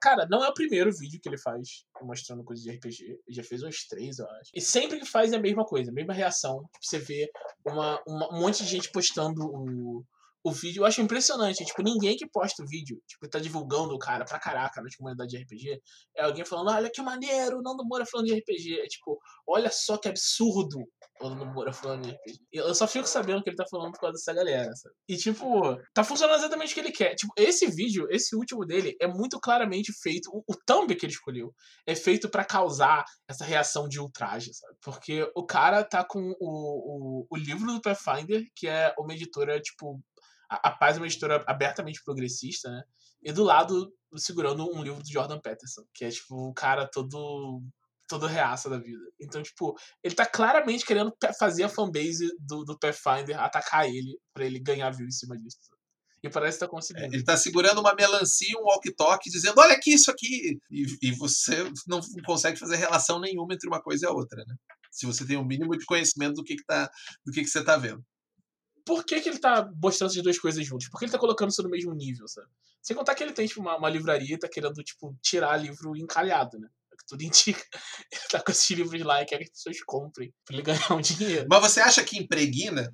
Cara, não é o primeiro vídeo que ele faz mostrando coisas de RPG. Ele já fez uns três, eu acho. E sempre que faz é a mesma coisa, a mesma reação. Tipo, você vê uma, uma, um monte de gente postando o, o vídeo. Eu acho impressionante. Tipo, ninguém que posta o vídeo, tipo, tá divulgando o cara pra caraca na comunidade de RPG. É alguém falando, olha que maneiro, Nando Moura falando de RPG. É tipo, olha só que absurdo o Nando Moura falando de RPG. Eu só fico sabendo que ele tá falando por causa dessa galera, sabe? E, tipo, tá funcionando exatamente o que ele quer. Tipo, esse vídeo, esse último dele, é muito claramente feito. O, o thumb que ele escolheu é feito para causar essa reação de ultraje, sabe? Porque o cara tá com o, o, o livro do Pathfinder, que é uma editora, tipo, a, Paz é uma editora abertamente progressista, né? E do lado, segurando um livro do Jordan Peterson, que é, tipo, o cara todo todo reaça da vida. Então, tipo, ele tá claramente querendo fazer a fanbase do, do Pathfinder atacar ele para ele ganhar view em cima disso. E parece que tá conseguindo. É, ele tá segurando uma melancia, um walkie-talkie, dizendo: olha aqui, isso aqui. E, e, você não consegue fazer relação nenhuma entre uma coisa e a outra, né? Se você tem um mínimo de conhecimento do que, que, tá, do que, que você tá vendo por que, que ele tá mostrando essas duas coisas juntas? Por que ele tá colocando isso no mesmo nível, sabe? Sem contar que ele tem, tipo, uma, uma livraria e tá querendo, tipo, tirar livro encalhado, né? É tudo indica. Ele tá com esses livros lá e quer que as pessoas comprem pra ele ganhar um dinheiro. Mas você acha que impregna,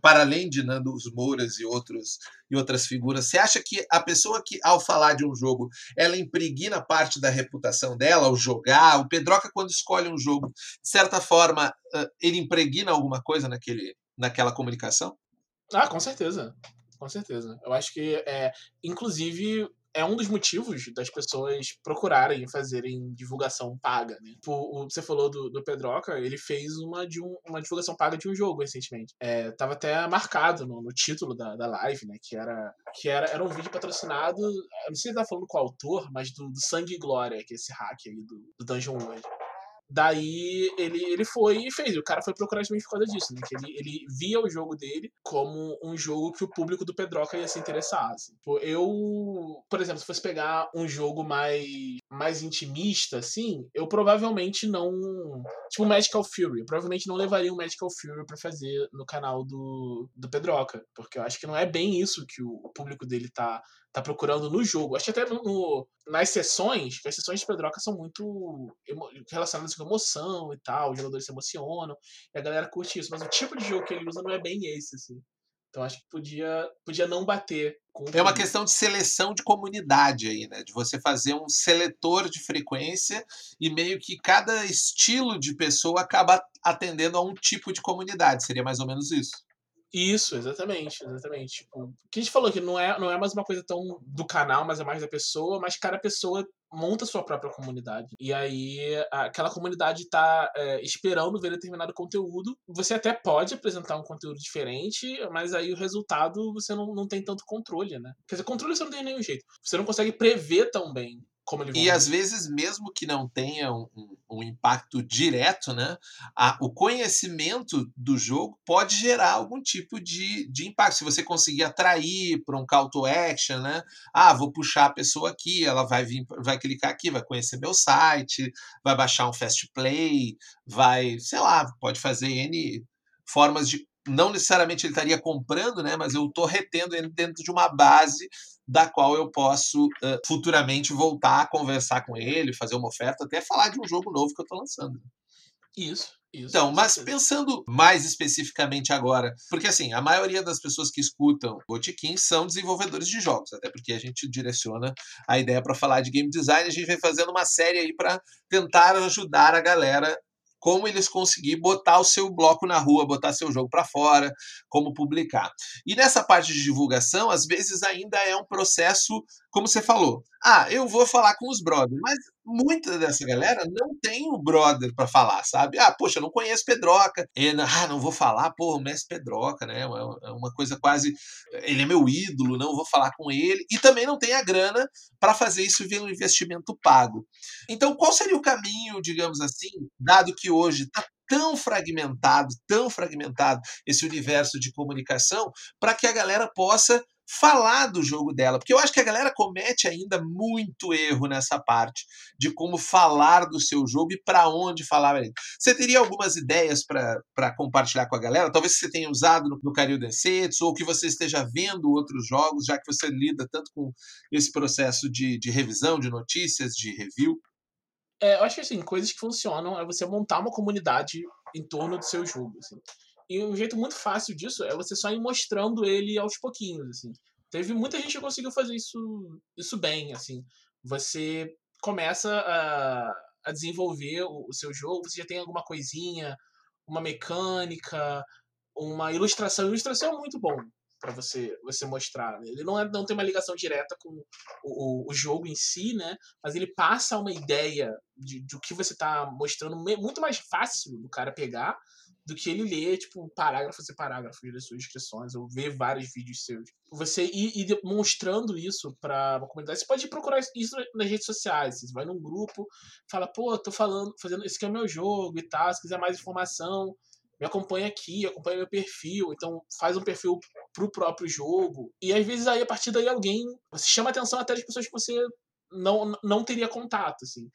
para além de Nando os Mouras e, outros, e outras figuras, você acha que a pessoa que, ao falar de um jogo, ela impregna parte da reputação dela ao jogar? O Pedroca, quando escolhe um jogo, de certa forma, ele impregna alguma coisa naquele, naquela comunicação? Ah, com certeza. Com certeza. Eu acho que, é, inclusive, é um dos motivos das pessoas procurarem fazerem divulgação paga, né? O, você falou do, do Pedroca, ele fez uma, de um, uma divulgação paga de um jogo recentemente. É, tava até marcado no, no título da, da live, né? Que era, que era, era um vídeo patrocinado, não sei se ele tá falando com o autor, mas do, do Sangue e Glória, que é esse hack aí do, do Dungeon World. Daí ele, ele foi e fez. O cara foi procurar justamente por causa disso, né? Que ele, ele via o jogo dele como um jogo que o público do Pedroca ia se interessar. Assim. Eu, por exemplo, se fosse pegar um jogo mais, mais intimista, assim, eu provavelmente não. Tipo Magical Fury. Eu provavelmente não levaria o Magical Fury para fazer no canal do, do Pedroca. Porque eu acho que não é bem isso que o público dele tá tá procurando no jogo. Acho que até no, nas sessões, as sessões de Pedroca são muito relacionadas com emoção e tal, os jogadores se emocionam, e a galera curte isso, mas o tipo de jogo que ele usa não é bem esse, assim. Então acho que podia, podia não bater com. É uma questão de seleção de comunidade aí, né? De você fazer um seletor de frequência e meio que cada estilo de pessoa acaba atendendo a um tipo de comunidade. Seria mais ou menos isso. Isso, exatamente, exatamente. Tipo, o que a gente falou que não é, não é mais uma coisa tão do canal, mas é mais da pessoa, mas cada pessoa monta sua própria comunidade. E aí aquela comunidade tá é, esperando ver determinado conteúdo. Você até pode apresentar um conteúdo diferente, mas aí o resultado você não, não tem tanto controle, né? Quer dizer, controle você não tem nenhum jeito. Você não consegue prever tão bem e às vezes, mesmo que não tenha um, um impacto direto, né, a, o conhecimento do jogo pode gerar algum tipo de, de impacto. Se você conseguir atrair para um call to action, né? Ah, vou puxar a pessoa aqui, ela vai vir, vai clicar aqui, vai conhecer meu site, vai baixar um fast play, vai, sei lá, pode fazer N formas de. Não necessariamente ele estaria comprando, né? Mas eu estou retendo ele dentro de uma base da qual eu posso uh, futuramente voltar a conversar com ele, fazer uma oferta, até falar de um jogo novo que eu estou lançando. Isso. Isso, então, mas pensando mais especificamente agora, porque assim, a maioria das pessoas que escutam Botiquim são desenvolvedores de jogos, até porque a gente direciona a ideia para falar de game design, a gente vem fazendo uma série aí para tentar ajudar a galera como eles conseguir botar o seu bloco na rua, botar seu jogo para fora, como publicar. E nessa parte de divulgação, às vezes ainda é um processo, como você falou, ah, eu vou falar com os brothers, mas muita dessa galera não tem o brother para falar, sabe? Ah, poxa, eu não conheço Pedroca. Ah, não vou falar, pô, o Mestre Pedroca, né? É uma coisa quase. Ele é meu ídolo, não vou falar com ele. E também não tem a grana para fazer isso via um investimento pago. Então, qual seria o caminho, digamos assim, dado que hoje está tão fragmentado, tão fragmentado esse universo de comunicação, para que a galera possa falar do jogo dela, porque eu acho que a galera comete ainda muito erro nessa parte de como falar do seu jogo e para onde falar. Você teria algumas ideias para compartilhar com a galera? Talvez você tenha usado no, no Caril Densetsu ou que você esteja vendo outros jogos, já que você lida tanto com esse processo de, de revisão, de notícias, de review. É, eu acho que assim, coisas que funcionam é você montar uma comunidade em torno do seu jogo. Assim. E um jeito muito fácil disso é você só ir mostrando ele aos pouquinhos, assim. Teve muita gente que conseguiu fazer isso, isso bem, assim. Você começa a, a desenvolver o, o seu jogo, você já tem alguma coisinha, uma mecânica, uma ilustração. A ilustração é muito bom para você você mostrar. Né? Ele não, é, não tem uma ligação direta com o, o, jogo em si, né? Mas ele passa uma ideia de, de o que você está mostrando muito mais fácil do cara pegar do que ele ler, tipo, parágrafo a parágrafo das suas inscrições, ou ver vários vídeos seus. Você ir, ir demonstrando isso para uma comunidade. Você pode procurar isso nas redes sociais. Você vai num grupo, fala, pô, tô falando, fazendo, esse aqui é o meu jogo e tal, se quiser mais informação, me acompanha aqui, acompanha meu perfil, então faz um perfil pro próprio jogo. E às vezes aí, a partir daí, alguém você chama atenção até das pessoas que você não, não teria contato, assim.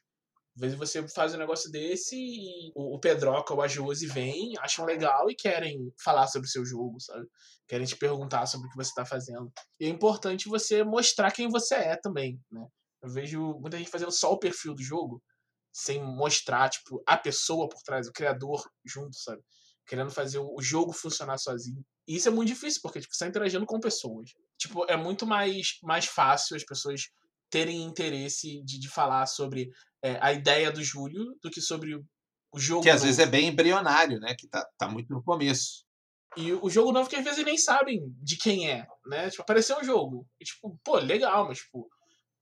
Às vezes você faz um negócio desse e o, Pedroca ou a Josi vêm, acham legal e querem falar sobre o seu jogo, sabe? Querem te perguntar sobre o que você está fazendo. E é importante você mostrar quem você é também, né? Eu vejo muita gente fazendo só o perfil do jogo, sem mostrar, tipo, a pessoa por trás, o criador junto, sabe? Querendo fazer o jogo funcionar sozinho. E isso é muito difícil, porque tipo, você está interagindo com pessoas. Tipo, é muito mais, mais fácil as pessoas terem interesse de, de falar sobre é, a ideia do Júlio do que sobre o jogo. Que às novo. vezes é bem embrionário, né? Que tá, tá muito no começo. E o jogo novo que às vezes nem sabem de quem é, né? Tipo, apareceu um jogo. E, tipo, pô, legal, mas tipo,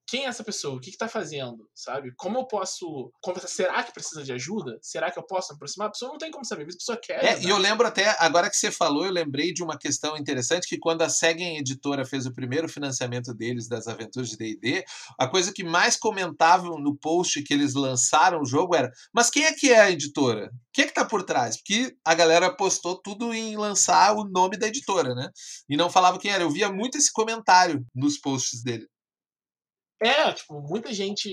quem é essa pessoa? O que está fazendo? Sabe? Como eu posso conversar? Será que precisa de ajuda? Será que eu posso me aproximar? A pessoa não tem como saber, a pessoa quer. É, e eu lembro até, agora que você falou, eu lembrei de uma questão interessante que quando a Segen Editora fez o primeiro financiamento deles das aventuras de D&D, a coisa que mais comentavam no post que eles lançaram o jogo era, mas quem é que é a editora? Quem é que tá por trás? Porque a galera postou tudo em lançar o nome da editora, né? E não falava quem era. Eu via muito esse comentário nos posts dele. É, tipo, muita gente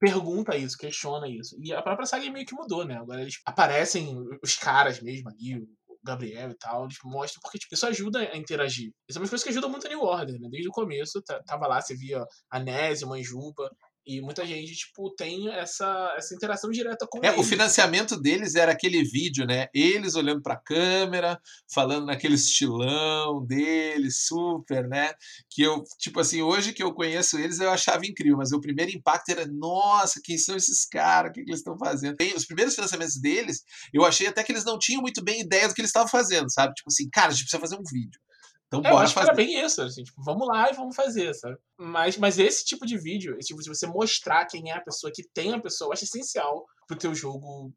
pergunta isso, questiona isso. E a própria saga meio que mudou, né? Agora eles aparecem os caras mesmo ali, o Gabriel e tal, eles mostram porque tipo, isso ajuda a interagir. Isso é uma coisa que ajuda muito a New Order, né? Desde o começo, tava lá, você via a Nésia, Manjuba, e muita gente, tipo, tem essa, essa interação direta com é, eles. O financiamento deles era aquele vídeo, né? Eles olhando para a câmera, falando naquele estilão deles, super, né? Que eu, tipo assim, hoje que eu conheço eles, eu achava incrível, mas o primeiro impacto era, nossa, quem são esses caras? O que, que eles estão fazendo? Os primeiros financiamentos deles, eu achei até que eles não tinham muito bem ideia do que eles estavam fazendo, sabe? Tipo assim, cara, a gente precisa fazer um vídeo. Então, é, eu acho fazer. que era bem isso, assim, tipo, vamos lá e vamos fazer, sabe? Mas, mas esse tipo de vídeo, esse tipo de você mostrar quem é a pessoa, que tem a pessoa, eu acho essencial pro teu jogo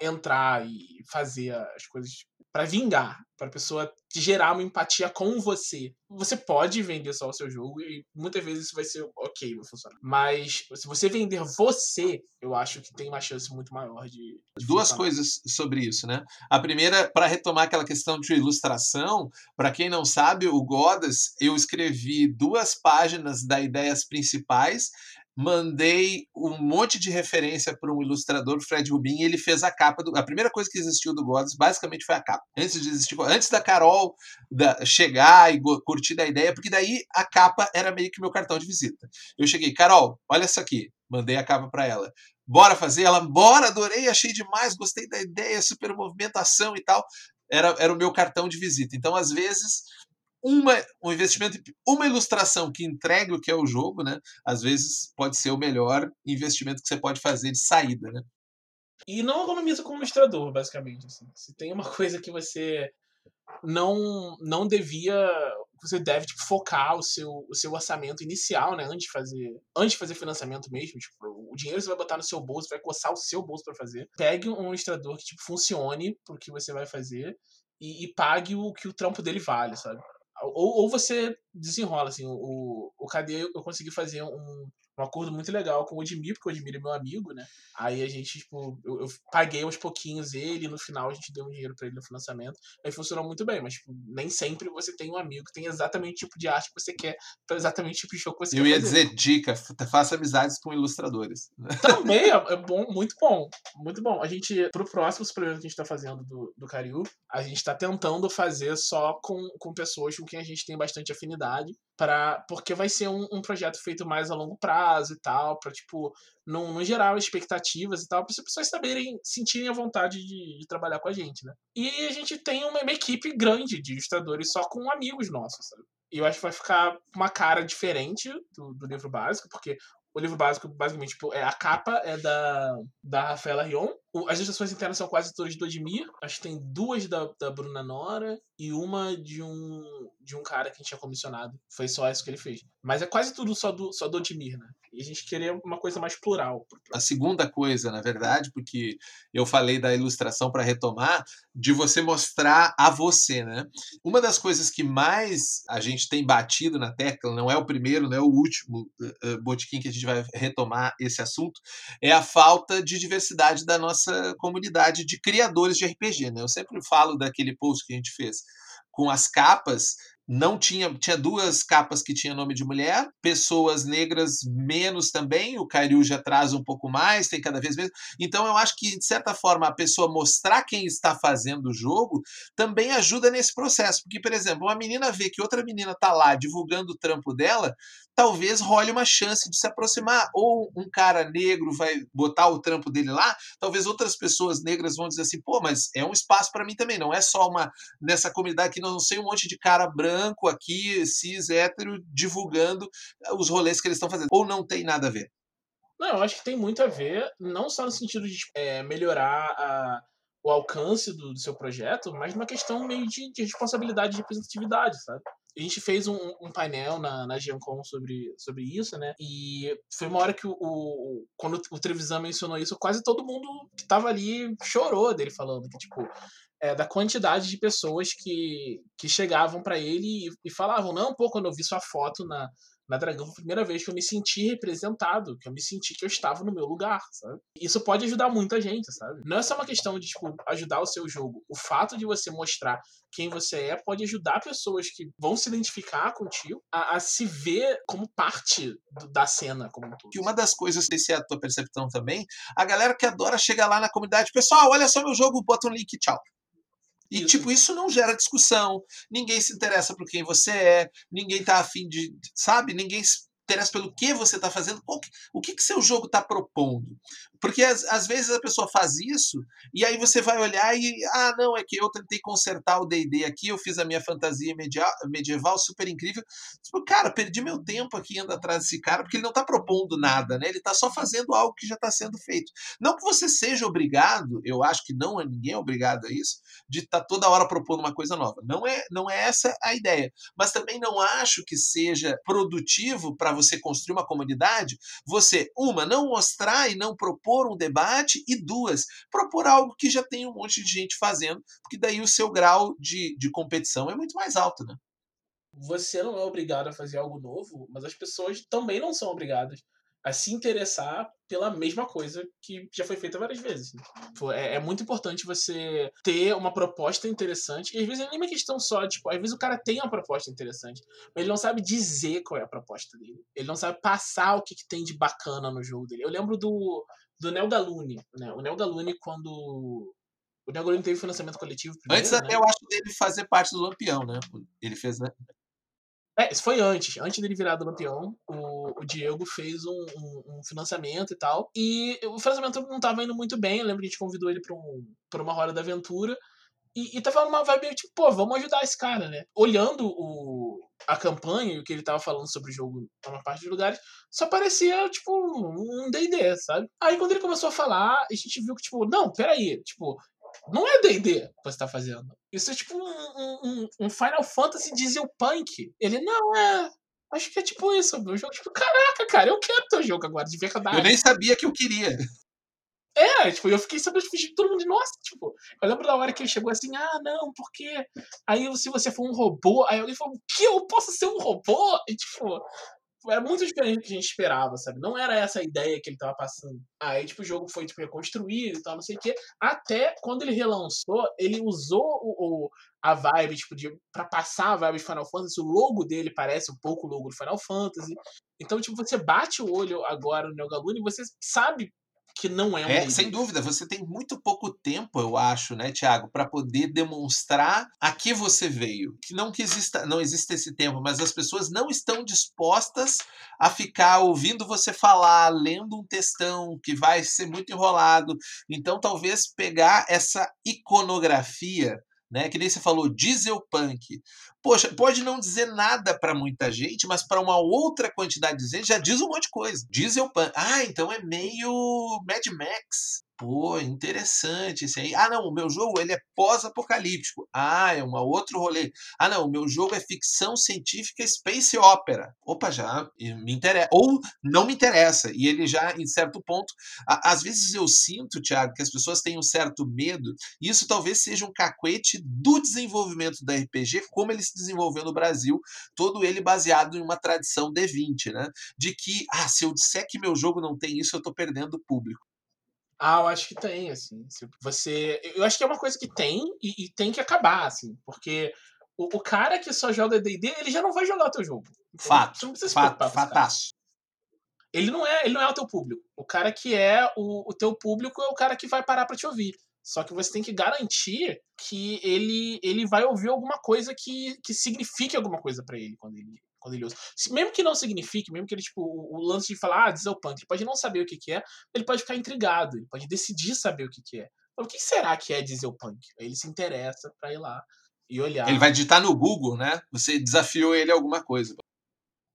entrar e fazer as coisas para vingar, para a pessoa gerar uma empatia com você. Você pode vender só o seu jogo e muitas vezes isso vai ser ok, vai funcionar. Mas se você vender você, eu acho que tem uma chance muito maior de. de Duas funcionar. coisas sobre isso, né? A primeira, para retomar aquela questão de ilustração, para quem não sabe, o Godas, eu escrevi duas páginas da ideias principais mandei um monte de referência para um ilustrador, Fred Rubin, e ele fez a capa. Do, a primeira coisa que existiu do Gods basicamente foi a capa. Antes de existir, antes da Carol da, chegar e curtir a ideia, porque daí a capa era meio que meu cartão de visita. Eu cheguei, Carol, olha isso aqui, mandei a capa para ela. Bora fazer? Ela, bora, adorei, achei demais, gostei da ideia, super movimentação e tal. Era, era o meu cartão de visita. Então, às vezes, uma, um investimento, uma ilustração que entregue o que é o jogo, né? Às vezes pode ser o melhor investimento que você pode fazer de saída, né? E não economiza como ilustrador, basicamente. Assim. Se tem uma coisa que você não não devia você deve tipo, focar o seu, o seu orçamento inicial, né? Antes de fazer. Antes de fazer financiamento mesmo. Tipo, o dinheiro você vai botar no seu bolso, vai coçar o seu bolso para fazer. Pegue um ilustrador que tipo, funcione pro que você vai fazer e, e pague o que o trampo dele vale, sabe? Ou, ou você desenrola, assim, o, o KD eu consegui fazer um, um acordo muito legal com o Edmir, porque o Edmir é meu amigo, né? Aí a gente, tipo, eu, eu paguei uns pouquinhos ele, e no final a gente deu um dinheiro para ele no financiamento. Aí funcionou muito bem, mas tipo, nem sempre você tem um amigo que tem exatamente o tipo de arte que você quer, para exatamente o tipo de show que você eu quer. Eu ia fazer. dizer dica, faça amizades com ilustradores. Também é, é, bom, muito bom. Muito bom. A gente, pro próximo projeto que a gente tá fazendo do, do Cariú, a gente tá tentando fazer só com, com pessoas com quem a gente tem bastante afinidade. Pra, porque vai ser um, um projeto feito mais a longo prazo e tal, para tipo, não, não gerar expectativas e tal, para as pessoas saberem, sentirem a vontade de, de, trabalhar com a gente, né? E a gente tem uma, uma equipe grande de ilustradores só com amigos nossos, sabe? E eu acho que vai ficar uma cara diferente do, do livro básico, porque o livro básico, basicamente, tipo, é a capa é da, da Rafaela Rion. As ilustrações internas são quase todas do Admir. Acho que tem duas da, da Bruna Nora e uma de um, de um cara que a gente tinha comissionado. Foi só isso que ele fez. Mas é quase tudo só do, só do Admir, né? E a gente queria uma coisa mais plural. A segunda coisa, na verdade, porque eu falei da ilustração para retomar, de você mostrar a você, né? Uma das coisas que mais a gente tem batido na tecla, não é o primeiro, não é o último uh, botequim que a gente vai retomar esse assunto, é a falta de diversidade da nossa comunidade de criadores de RPG, né? Eu sempre falo daquele post que a gente fez com as capas não tinha tinha duas capas que tinha nome de mulher, pessoas negras menos também, o Kairyu já traz um pouco mais, tem cada vez menos. Então eu acho que de certa forma a pessoa mostrar quem está fazendo o jogo também ajuda nesse processo, porque por exemplo, uma menina vê que outra menina tá lá divulgando o trampo dela, talvez role uma chance de se aproximar, ou um cara negro vai botar o trampo dele lá, talvez outras pessoas negras vão dizer assim, pô, mas é um espaço para mim também, não é só uma nessa comunidade que não sei um monte de cara branco aqui, cis, hétero, divulgando os rolês que eles estão fazendo. Ou não tem nada a ver? Não, eu acho que tem muito a ver, não só no sentido de é, melhorar a, o alcance do, do, seu projeto, mas numa questão meio de, de responsabilidade de representatividade, sabe? A gente fez um, um painel na, na Giancon sobre, sobre isso, né? E foi uma hora que o, o quando o Trevisan mencionou isso, quase todo mundo que tava ali chorou dele falando que, tipo, é, da quantidade de pessoas que, que chegavam para ele e, e, falavam: Não, pô, quando eu vi sua foto na, na Dragão, foi a primeira vez que eu me senti representado, que eu me senti que eu estava no meu lugar, sabe? Isso pode ajudar muita gente, sabe? Não é só uma questão de, tipo, ajudar o seu jogo. O fato de você mostrar quem você é pode ajudar pessoas que vão se identificar contigo a, a se ver como parte do, da cena como um todo. Que uma das coisas, se é a tua percepção também, a galera que adora chegar lá na comunidade, pessoal, olha só meu jogo, bota um link, tchau. E, isso. tipo, isso não gera discussão. Ninguém se interessa por quem você é, ninguém tá afim de. Sabe? Ninguém interessa pelo que você está fazendo, que, o que, que seu jogo está propondo. Porque às, às, vezes a pessoa faz isso e aí você vai olhar e, ah, não, é que eu tentei consertar o DD aqui, eu fiz a minha fantasia medieval, medieval super incrível. Tipo, cara, perdi meu tempo aqui indo atrás desse cara, porque ele não está propondo nada, né? Ele está só fazendo algo que já está sendo feito. Não que você seja obrigado, eu acho que não é ninguém é obrigado a isso, de estar tá toda hora propondo uma coisa nova. Não é, não é essa a ideia. Mas também não acho que seja produtivo para você construir uma comunidade, você, uma, não mostrar e não propor um debate, e duas, propor algo que já tem um monte de gente fazendo, porque daí o seu grau de, de competição é muito mais alto, né? Você não é obrigado a fazer algo novo, mas as pessoas também não são obrigadas a se interessar pela mesma coisa que já foi feita várias vezes. Né? É, é, muito importante você ter uma proposta interessante. E às vezes é nem uma questão só, tipo, às vezes o cara tem uma proposta interessante, mas ele não sabe dizer qual é a proposta dele. Ele não sabe passar o que, que tem de bacana no jogo dele. Eu lembro do, do Neo Galune, né? O Neo Galune, quando. O Neo Galune teve financiamento coletivo. Primeiro, Antes até né? eu acho dele fazer parte do Lampião, né? Ele fez, né? É, isso foi antes. Antes dele virar do Lampião, o, o Diego fez um, um, um, financiamento e tal. E o financiamento não tava indo muito bem. Eu lembro que a gente convidou ele pra, um, pra uma roda da aventura. E, e tava numa vibe tipo, pô, vamos ajudar esse cara, né? Olhando o, a campanha e o que ele tava falando sobre o jogo em uma parte dos lugares, só parecia, tipo, um D&D, sabe? Aí quando ele começou a falar, a gente viu que, tipo, não, peraí, tipo, Não é D&D que você tá fazendo. Isso é tipo um, um, um Final Fantasy Dieselpunk. Ele, não, é... Acho que é tipo isso, meu jogo. Tipo, caraca, cara, eu quero teu jogo agora, de verdade. Eu nem sabia que eu queria. É, tipo, eu fiquei sabendo de todo mundo, nossa, tipo, eu lembro da hora que ele chegou assim, ah, não, porque aí se você for um robô, aí alguém falou, que eu posso ser um robô? E tipo, era muito diferente do que a gente esperava, sabe? Não era essa a ideia que ele tava passando. Aí, tipo, o jogo foi tipo, reconstruído e tal, não sei o quê. Até quando ele relançou, ele usou o, o a vibe, tipo, de, pra passar a vibe de Final Fantasy. O logo dele parece um pouco o logo do Final Fantasy. Então, tipo, você bate o olho agora no Neo e você sabe que não é um. É, sem dúvida, você tem muito pouco tempo, eu acho, né, Tiago, para poder demonstrar a que você veio. Que não que exista, não existe esse tempo, mas as pessoas não estão dispostas a ficar ouvindo você falar, lendo um textão que vai ser muito enrolado. Então, talvez pegar essa iconografia né? Que nem você falou, diesel punk. Poxa, pode não dizer nada para muita gente, mas para uma outra quantidade de gente já diz um monte de coisa. Diesel punk. Ah, então é meio Mad Max. Pô, interessante isso aí. Ah, não, o meu jogo ele é pós-apocalíptico. Ah, é um outro rolê. Ah, não, o meu jogo é ficção científica space opera. Opa, já me interessa. Ou não me interessa. E ele já, em certo ponto, às vezes eu sinto, Thiago, que as pessoas têm um certo medo. Isso talvez seja um cacuete do desenvolvimento da RPG, como ele se desenvolveu no Brasil, todo ele baseado em uma tradição D20, né? De que, ah, se eu disser que meu jogo não tem isso, eu estou perdendo o público. Ah, eu acho que tem, assim. Você. Eu acho que é uma coisa que tem e, e tem que acabar, assim. Porque o, o, cara que só joga DD, ele já não vai jogar o teu jogo. Fato. Não fato, fataço. Ele não, é, ele não é o teu público. O cara que é o, o teu público é o cara que vai parar para te ouvir. Só que você tem que garantir que ele, ele vai ouvir alguma coisa que, que signifique alguma coisa para ele quando ele, quando ele usa. Mesmo que não signifique, mesmo que ele, tipo, o lance de falar, ah, dieselpunk, ele pode não saber o que, que é, ele pode ficar intrigado, ele pode decidir saber o que, que é. Então, o que será que é dieselpunk? Aí ele se interessa pra ir lá e olhar. Ele vai digitar no Google, né? Você desafiou ele alguma coisa.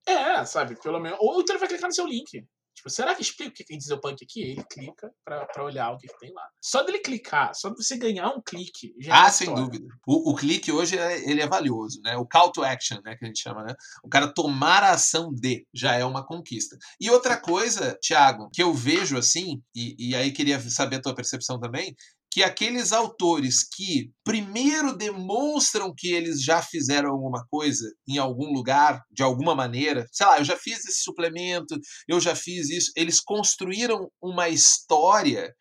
É, sabe? Pelo menos. Ou então ele vai clicar no seu link. Tipo, será que explica o que é dieselpunk aqui? Ele clica pra, pra olhar o que, que, tem lá. Só dele clicar, só de você ganhar um clique. Já é ah, sem dúvida. O, o, clique hoje é, ele é valioso, né? O call to action, né? Que a gente chama, né? O cara tomar a ação de já é uma conquista. E outra coisa, Thiago, que eu vejo assim, e, e aí queria saber a tua percepção também, que aqueles autores que primeiro demonstram que eles já fizeram alguma coisa em algum lugar, de alguma maneira, sei lá, eu já fiz esse suplemento, eu já fiz isso, eles construíram uma história,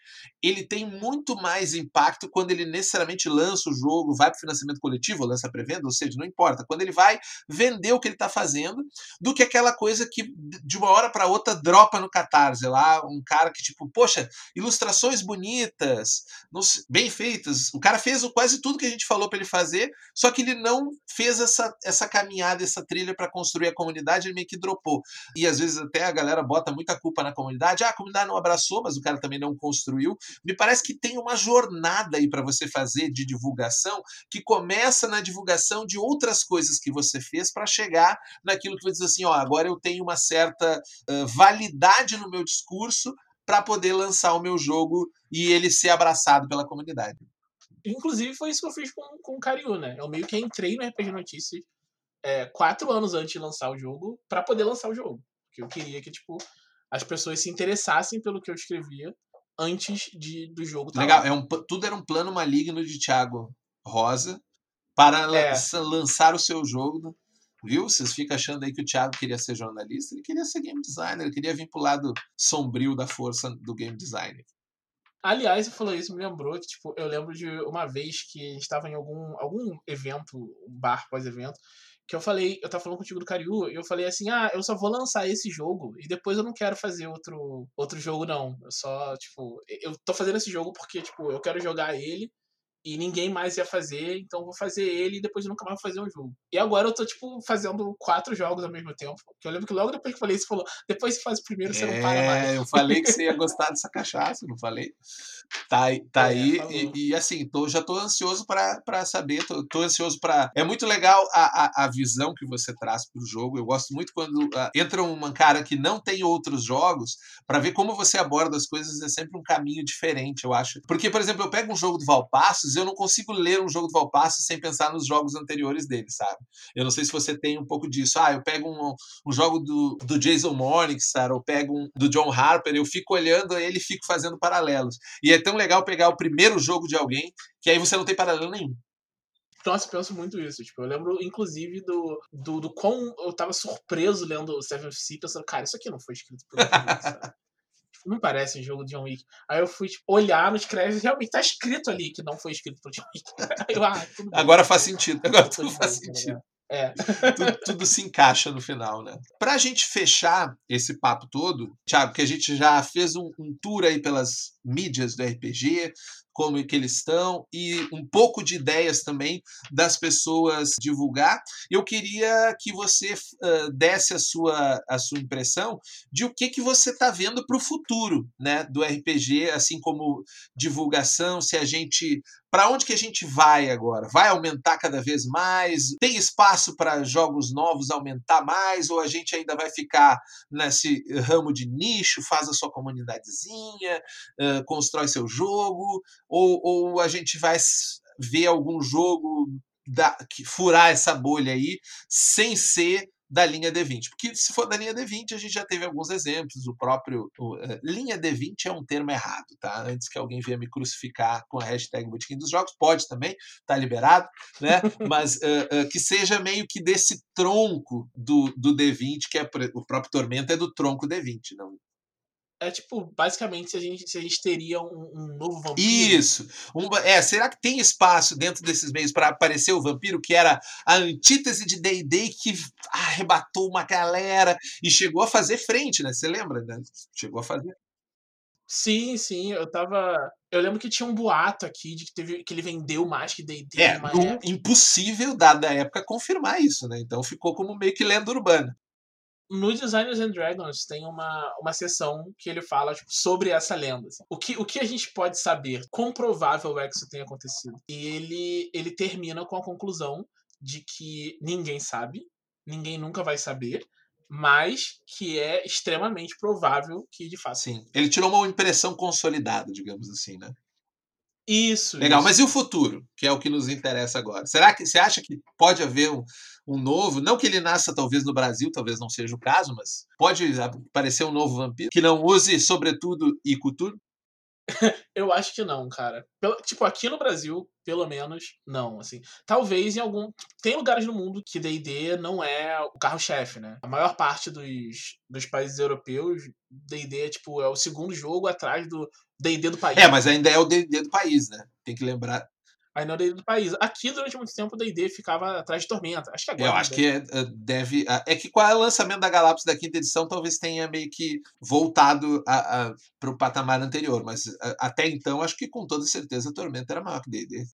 ele tem muito mais impacto quando ele necessariamente lança o jogo, vai para o financiamento coletivo, lança pré-venda, ou seja, não importa, quando ele vai vender o que ele está fazendo, do que aquela coisa que de uma hora para outra dropa no Catarse lá, um cara que tipo, poxa, ilustrações bonitas, bem feitas. O cara fez quase tudo que a gente falou para ele fazer, só que ele não fez essa, essa caminhada, essa trilha para construir a comunidade, ele meio que dropou. E às vezes até a galera bota muita culpa na comunidade. Ah, a comunidade não abraçou, mas o cara também não construiu. Me parece que tem uma jornada aí para você fazer de divulgação que começa na divulgação de outras coisas que você fez para chegar naquilo que você diz assim, ó, agora eu tenho uma certa uh, validade no meu discurso para poder lançar o meu jogo e ele ser abraçado pela comunidade. Inclusive, foi isso que eu fiz com, com o Cariú, né? Eu meio que entrei no RPG Notícias é, quatro anos antes de lançar o jogo para poder lançar o jogo. Porque eu queria que, tipo, as pessoas se interessassem pelo que eu escrevia antes de, do jogo. Legal, é um, tudo era um plano maligno de Thiago Rosa para é. lançar o seu jogo Viu? Vocês ficam achando aí que o Thiago queria ser jornalista? Ele queria ser game designer, ele queria vir pro lado sombrio da força do game designer. Aliás, você falou isso, me lembrou que, tipo, eu lembro de uma vez que a gente estava em algum, algum evento, um bar pós-evento, que eu falei, eu tava falando contigo do Cariú, e eu falei assim, ah, eu só vou lançar esse jogo, e depois eu não quero fazer outro, outro jogo, não. Eu só, tipo, eu tô fazendo esse jogo porque, tipo, eu quero jogar ele, e ninguém mais ia fazer, então vou fazer ele e depois nunca mais vou fazer um jogo. E agora eu tô, tipo, fazendo quatro jogos ao mesmo tempo. Que eu lembro que logo depois que eu falei, você falou, depois você faz o primeiro, você é, não para mais. eu falei que você ia gostar dessa cachaça, não falei? Tá, tá é, aí, e, e, assim, tô, já tô ansioso para saber, tô, tô ansioso para É muito legal a, a, a, visão que você traz pro jogo. Eu gosto muito quando uh, entra um cara que não tem outros jogos, para ver como você aborda as coisas, é sempre um caminho diferente, eu acho. Porque, por exemplo, eu pego um jogo do Valpassos eu não consigo ler um jogo do Valpasso sem pensar nos jogos anteriores dele, sabe? Eu não sei se você tem um pouco disso. Ah, eu pego um, um jogo do, do Jason Morningstar, ou pego um do John Harper, eu fico olhando ele e fico fazendo paralelos. E é tão legal pegar o primeiro jogo de alguém que aí você não tem paralelo nenhum. Nossa, eu penso muito isso. Tipo, eu lembro, inclusive, do, do, do quão eu tava surpreso lendo o Seven Sea, pensando, cara, isso aqui não foi escrito por sabe? não parece um jogo de John Wick. Aí eu fui tipo, olhar nos créditos e realmente tá escrito ali que não foi escrito por John Wick. Eu, ah, agora faz sentido. Agora tudo faz sentido. É. tudo, tudo, se encaixa no final, né? Pra gente fechar esse papo todo, Thiago, que a gente já fez um, um tour aí pelas mídias do RPG, como que eles estão e um pouco de ideias também das pessoas divulgar. Eu queria que você uh, desse a sua, a sua impressão de o que, que você está vendo para o futuro né, do RPG, assim como divulgação, se a gente para onde que a gente vai agora? Vai aumentar cada vez mais? Tem espaço para jogos novos aumentar mais? Ou a gente ainda vai ficar nesse ramo de nicho, faz a sua comunidadezinha, uh, constrói seu jogo? Ou, ou a gente vai ver algum jogo da, que furar essa bolha aí sem ser da linha D20. Porque se for da linha D20, a gente já teve alguns exemplos. O próprio. O, uh, linha D20 é um termo errado, tá? Antes que alguém venha me crucificar com a hashtag Botequim dos Jogos, pode também, tá liberado, né? Mas uh, uh, que seja meio que desse tronco do, do D20, que é o próprio Tormento é do tronco D20, não é tipo, basicamente, se a gente, se a gente teria um, um novo vampiro. Isso! Um, é, será que tem espaço dentro desses meios para aparecer o vampiro, que era a antítese de DD que arrebatou uma galera e chegou a fazer frente, né? Você lembra, né? Chegou a fazer. Sim, sim, eu tava. Eu lembro que tinha um boato aqui de que, teve, que ele vendeu mais que D&D. É, impossível, dada a época, confirmar isso, né? Então ficou como meio que lenda urbana no Designers and Dragons tem uma, uma sessão que ele fala tipo, sobre essa lenda. Assim. O, que, o que a gente pode saber? Quão provável é que isso tenha acontecido? E ele, ele termina com a conclusão de que ninguém sabe, ninguém nunca vai saber, mas que é extremamente provável que de fato. Sim. Ele tirou uma impressão consolidada, digamos assim, né? Isso. Legal, isso. mas e o futuro, que é o que nos interessa agora? Será que você acha que pode haver um, um novo, não que ele nasça talvez no Brasil, talvez não seja o caso, mas pode aparecer um novo vampiro que não use sobretudo e cultura? eu acho que não, cara. tipo, aqui no Brasil, pelo menos, não, assim. Talvez em algum... Tem lugares no mundo que D&D não é o carro-chefe, né? A maior parte dos, dos países europeus, D&D é, tipo, é o segundo jogo atrás do D&D do país. É, mas ainda é o D&D do país, né? Tem que lembrar aí no D&D do país. Aqui, durante muito tempo, o D&D ficava atrás de Tormenta. Acho que agora... Eu acho que é, é, deve... É que com o lançamento da Galápagos da quinta edição, talvez tenha meio que voltado para o patamar anterior, mas até então, acho que com toda certeza, a Tormenta era maior que D&D.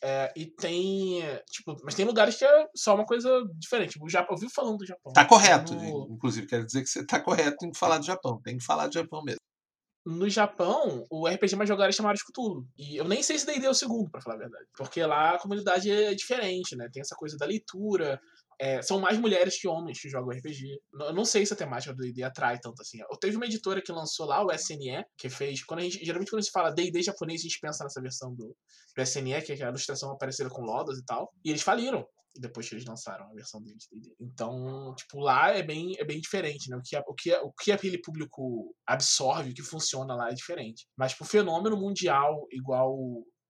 É, e tem. Tipo, mas tem lugares que é só uma coisa diferente. Tipo, o Japão, eu vi falando do Japão. Tá correto, no... inclusive, quero dizer que você tá correto em falar do Japão. Tem que falar do Japão mesmo no Japão, o RPG mais jogado é chamado de Cthulhu. E eu nem sei se D&D é o segundo, para falar a verdade. Porque lá a comunidade é diferente, né? Tem essa coisa da leitura. É, são mais mulheres que homens que jogam RPG. Eu não sei se a temática do D&D atrai tanto assim. Eu teve uma editora que lançou lá, o SNE, que fez... Quando a gente, geralmente quando gente fala D&D japonês, a gente pensa nessa versão do, do SNE, que é a ilustração aparecida com lodas e tal. E eles faliram depois que eles lançaram a versão deles. Então, tipo, lá é bem, é bem diferente, né? O que, o, que, o que aquele público absorve, o que funciona lá é diferente. Mas, pro fenômeno mundial, igual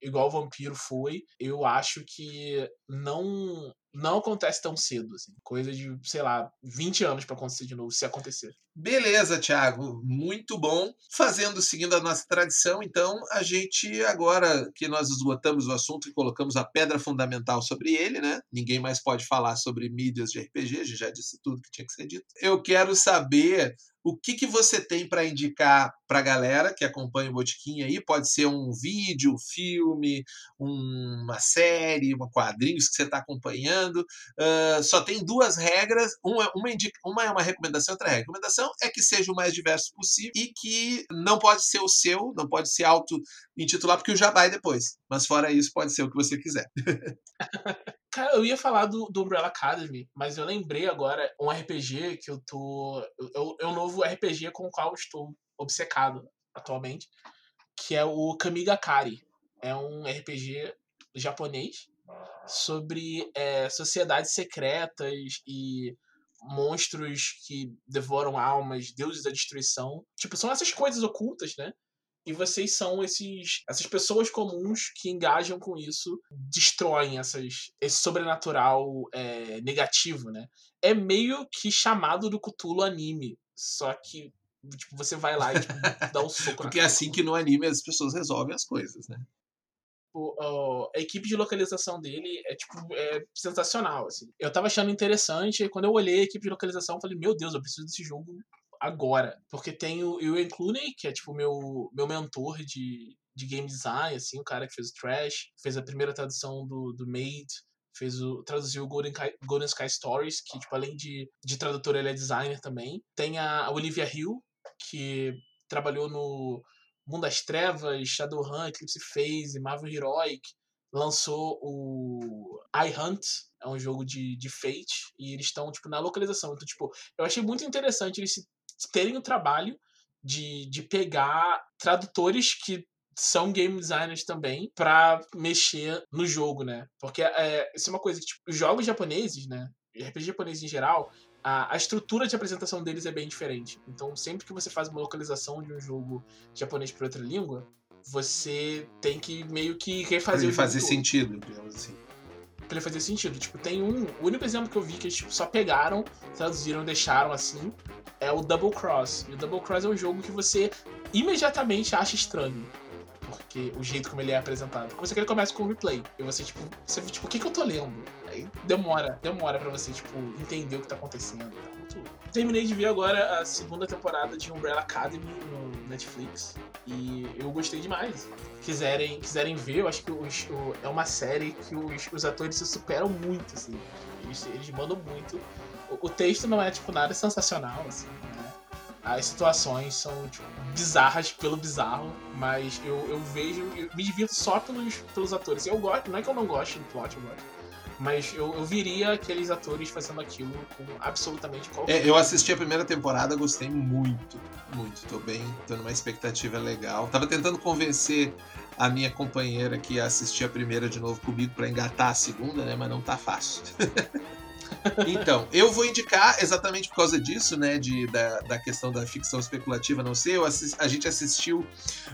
igual o Vampiro foi, eu acho que não não acontece tão cedo, assim. Coisa de, sei lá, 20 anos para acontecer de novo, se acontecer. Beleza, Thiago, muito bom. Fazendo, seguindo a nossa tradição, então, a gente agora que nós esgotamos o assunto e colocamos a pedra fundamental sobre ele, né? Ninguém mais pode falar sobre mídias de RPG, a gente já disse tudo que tinha que ser dito. Eu quero saber o que, que você tem para indicar para a galera que acompanha o Botiquim aí? Pode ser um vídeo, filme, uma série, uma quadrinhos que você está acompanhando. Uh, só tem duas regras. Uma, uma, indica, uma é uma recomendação, outra é recomendação é que seja o mais diverso possível e que não pode ser o seu, não pode ser auto-intitular, porque o já vai depois. Mas fora isso, pode ser o que você quiser. Cara, eu ia falar do, do Umbrella Academy, mas eu lembrei agora um RPG que eu tô. É um novo RPG com o qual estou obcecado atualmente, que é o Kamigakari. É um RPG japonês sobre é, sociedades secretas e monstros que devoram almas, deuses da destruição. Tipo, são essas coisas ocultas, né? e vocês são esses essas pessoas comuns que engajam com isso, destroem essas, esse sobrenatural é, negativo, né? É meio que chamado do Cthulhu anime, só que tipo, você vai lá e tipo, dá um soco Porque é assim que no anime as pessoas resolvem as coisas, né? O, a equipe de localização dele é tipo é sensacional assim. Eu tava achando interessante, quando eu olhei a equipe de localização, eu falei: "Meu Deus, eu preciso desse jogo agora. Porque tem o Ian Clooney, que é tipo meu, meu mentor de, de game design, assim, o cara que fez o Trash, fez a primeira tradução do, do Made, fez o, traduziu o Golden, Golden Sky Stories, que, tipo, além de, de tradutor, ele é designer também. Tem a Olivia Hill, que trabalhou no Mundo das Trevas, Shadowrun, Eclipse Phase, Marvel Heroic, lançou o I Hunt, é um jogo de, de Fate, e eles estão, tipo, na localização. Então, tipo, eu achei muito interessante eles terem o trabalho de, de pegar tradutores que são game designers também para mexer no jogo, né? Porque é, isso é uma coisa que, tipo, os jogos japoneses, né? RPG japonês em geral, a, a estrutura de apresentação deles é bem diferente. Então, sempre que você faz uma localização de um jogo japonês para outra língua, você tem que meio que refazer pra ele fazer sentido, digamos assim. Pra ele fazer sentido. Tipo, tem um. O único exemplo que eu vi que eles tipo, só pegaram, traduziram, deixaram assim, é o Double Cross. E o Double Cross é um jogo que você imediatamente acha estranho. Porque o jeito como ele é apresentado. Porque você que ele começa com o replay. E você, tipo, você, tipo, o que, que eu tô lendo? Demora, demora pra você, tipo, entender o que tá acontecendo. Tá muito... Terminei de ver agora a segunda temporada de Umbrella Academy no Netflix. E eu gostei demais. Quiserem, quiserem ver, eu acho que os, o, é uma série que os, os atores se superam muito, assim. Eles, eles mandam muito o, texto não é, tipo, nada sensacional, assim, né? As situações são, tipo, bizarras pelo bizarro, mas eu, eu vejo, eu me divirto só pelos, pelos atores. Eu gosto, não é que eu não gosto do plot, eu gosto. Mas eu, eu viria aqueles atores fazendo aquilo com absolutamente qualquer. É, eu assisti a primeira temporada, gostei muito, muito. Tô bem, tô numa expectativa legal. Tava tentando convencer a minha companheira que ia assistir a primeira de novo comigo para engatar a segunda, né? Mas não tá fácil. Então, eu vou indicar exatamente por causa disso, né? De, da, da questão da ficção especulativa não sei. Assist, a gente assistiu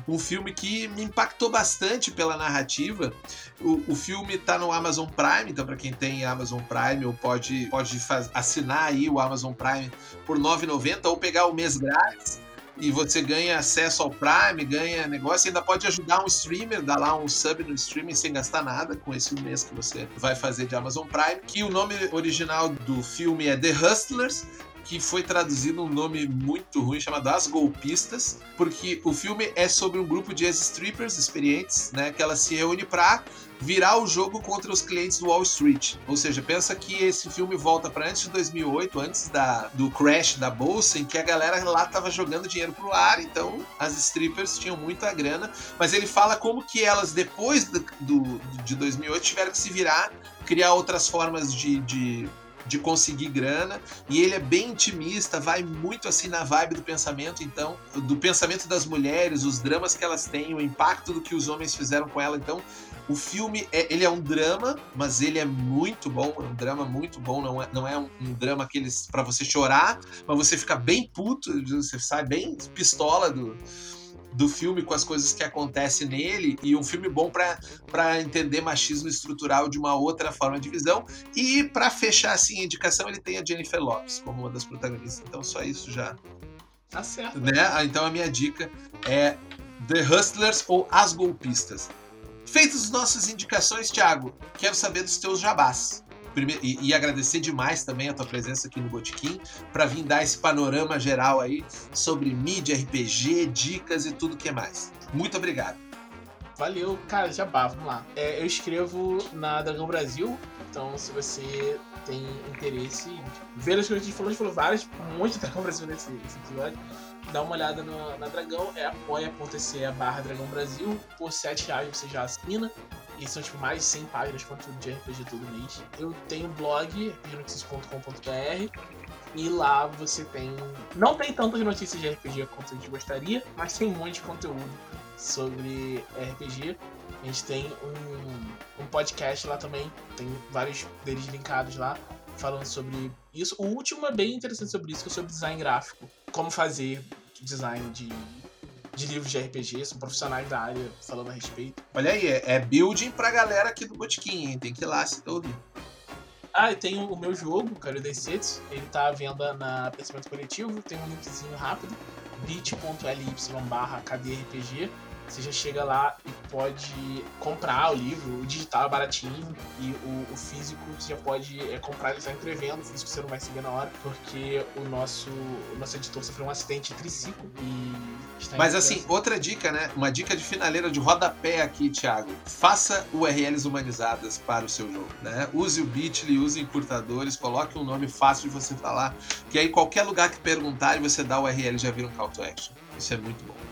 um filme que me impactou bastante pela narrativa. O, o filme tá no Amazon Prime, então para quem tem Amazon Prime ou pode, pode faz, assinar aí o Amazon Prime por R$ 9,90 ou pegar o mês grátis e você ganha acesso ao Prime, ganha negócio, ainda pode ajudar um streamer, dar lá um sub no streaming sem gastar nada com esse mês que você vai fazer de Amazon Prime. Que o nome original do filme é The Hustlers, que foi traduzido um nome muito ruim chamado As Golpistas, porque o filme é sobre um grupo de ex-strippers experientes, né, que ela se reúne para virar o jogo contra os clientes do Wall Street. Ou seja, pensa que esse filme volta para antes de 2008, antes da, do crash da bolsa, em que a galera lá tava jogando dinheiro pro ar, então as strippers tinham muita grana, mas ele fala como que elas depois do, do de 2008 tiveram que se virar, criar outras formas de, de de conseguir grana, e ele é bem intimista, vai muito assim na vibe do pensamento, então, do pensamento das mulheres, os dramas que elas têm, o impacto do que os homens fizeram com ela, então, o filme, é, ele é um drama, mas ele é muito bom, é um drama muito bom, não é, não é um, um drama aqueles para você chorar, mas você fica bem puto, você sai bem pistola do, do filme com as coisas que acontecem nele e um filme bom para entender machismo estrutural de uma outra forma de visão. E para fechar assim a indicação, ele tem a Jennifer Lopes como uma das protagonistas. Então só isso já Tá certo. Né? Então a minha dica é The Hustlers ou As Golpistas. Feitas as nossas indicações, Thiago, quero saber dos teus jabás. Primeiro, e, e, agradecer demais também a tua presença aqui no Botequim para vir dar esse panorama geral aí sobre mídia, RPG, dicas e tudo que é mais. Muito obrigado. Valeu, cara, jabá, vamos lá. É, eu escrevo na Dragão Brasil, então se você tem interesse em ver as coisas que a gente falou, a gente falou várias, um monte de Dragão Brasil nesse, nesse episódio dá uma olhada no, na Dragão, é apoia.se barra Dragão Brasil, por 7 reais você já assina. E são tipo mais de 100 páginas de conteúdo de RPG todo mês. Eu tenho blog, rpgnotícias.com.br, e lá você tem. Não tem tantas notícias de RPG quanto a gente gostaria, mas tem um monte de conteúdo sobre RPG. A gente tem um, um podcast lá também, tem vários deles linkados lá, falando sobre isso. O último é bem interessante sobre isso, que é sobre design gráfico. Como fazer design de, de livros de RPG, são profissionais da área falando a respeito. Olha aí, é, é building pra galera aqui do Botiquim, hein? Tem que ir lá se ouvir. Ah, e tem o meu jogo, Cario Day Sets, ele tá à venda na Pensamento Coletivo, tem um linkzinho rápido, bit.ly barra KDRPG. Você já chega lá e pode comprar o livro, o digital é baratinho e o, o físico você já pode é, comprar ele está entrevendo, o físico você não vai receber na hora, porque o nosso, o nosso editor sofreu um acidente de triciclo e está Mas assim, outra dica, né? Uma dica de finaleira de rodapé aqui, Thiago. Faça URLs humanizadas para o seu jogo, né? Use o Bitly, use encurtadores, coloque um nome fácil de você falar, que aí qualquer lugar que perguntar e você dá o URL já vira um call to action. Isso é muito bom.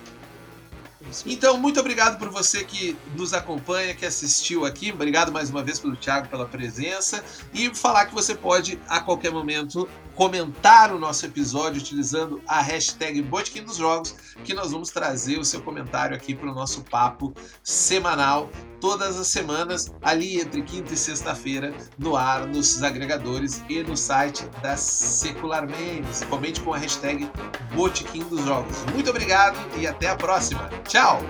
Então, muito obrigado por você que nos acompanha, que assistiu aqui. Obrigado mais uma vez pelo Thiago pela presença. E falar que você pode, a qualquer momento, comentar o nosso episódio utilizando a hashtag Botequim dos Jogos, que nós vamos trazer o seu comentário aqui para o nosso papo semanal, todas as semanas, ali entre quinta e sexta-feira, no ar, nos agregadores e no site da Secular Memes. Comente com a hashtag Botequim dos Jogos. Muito obrigado e até a próxima. Tchau!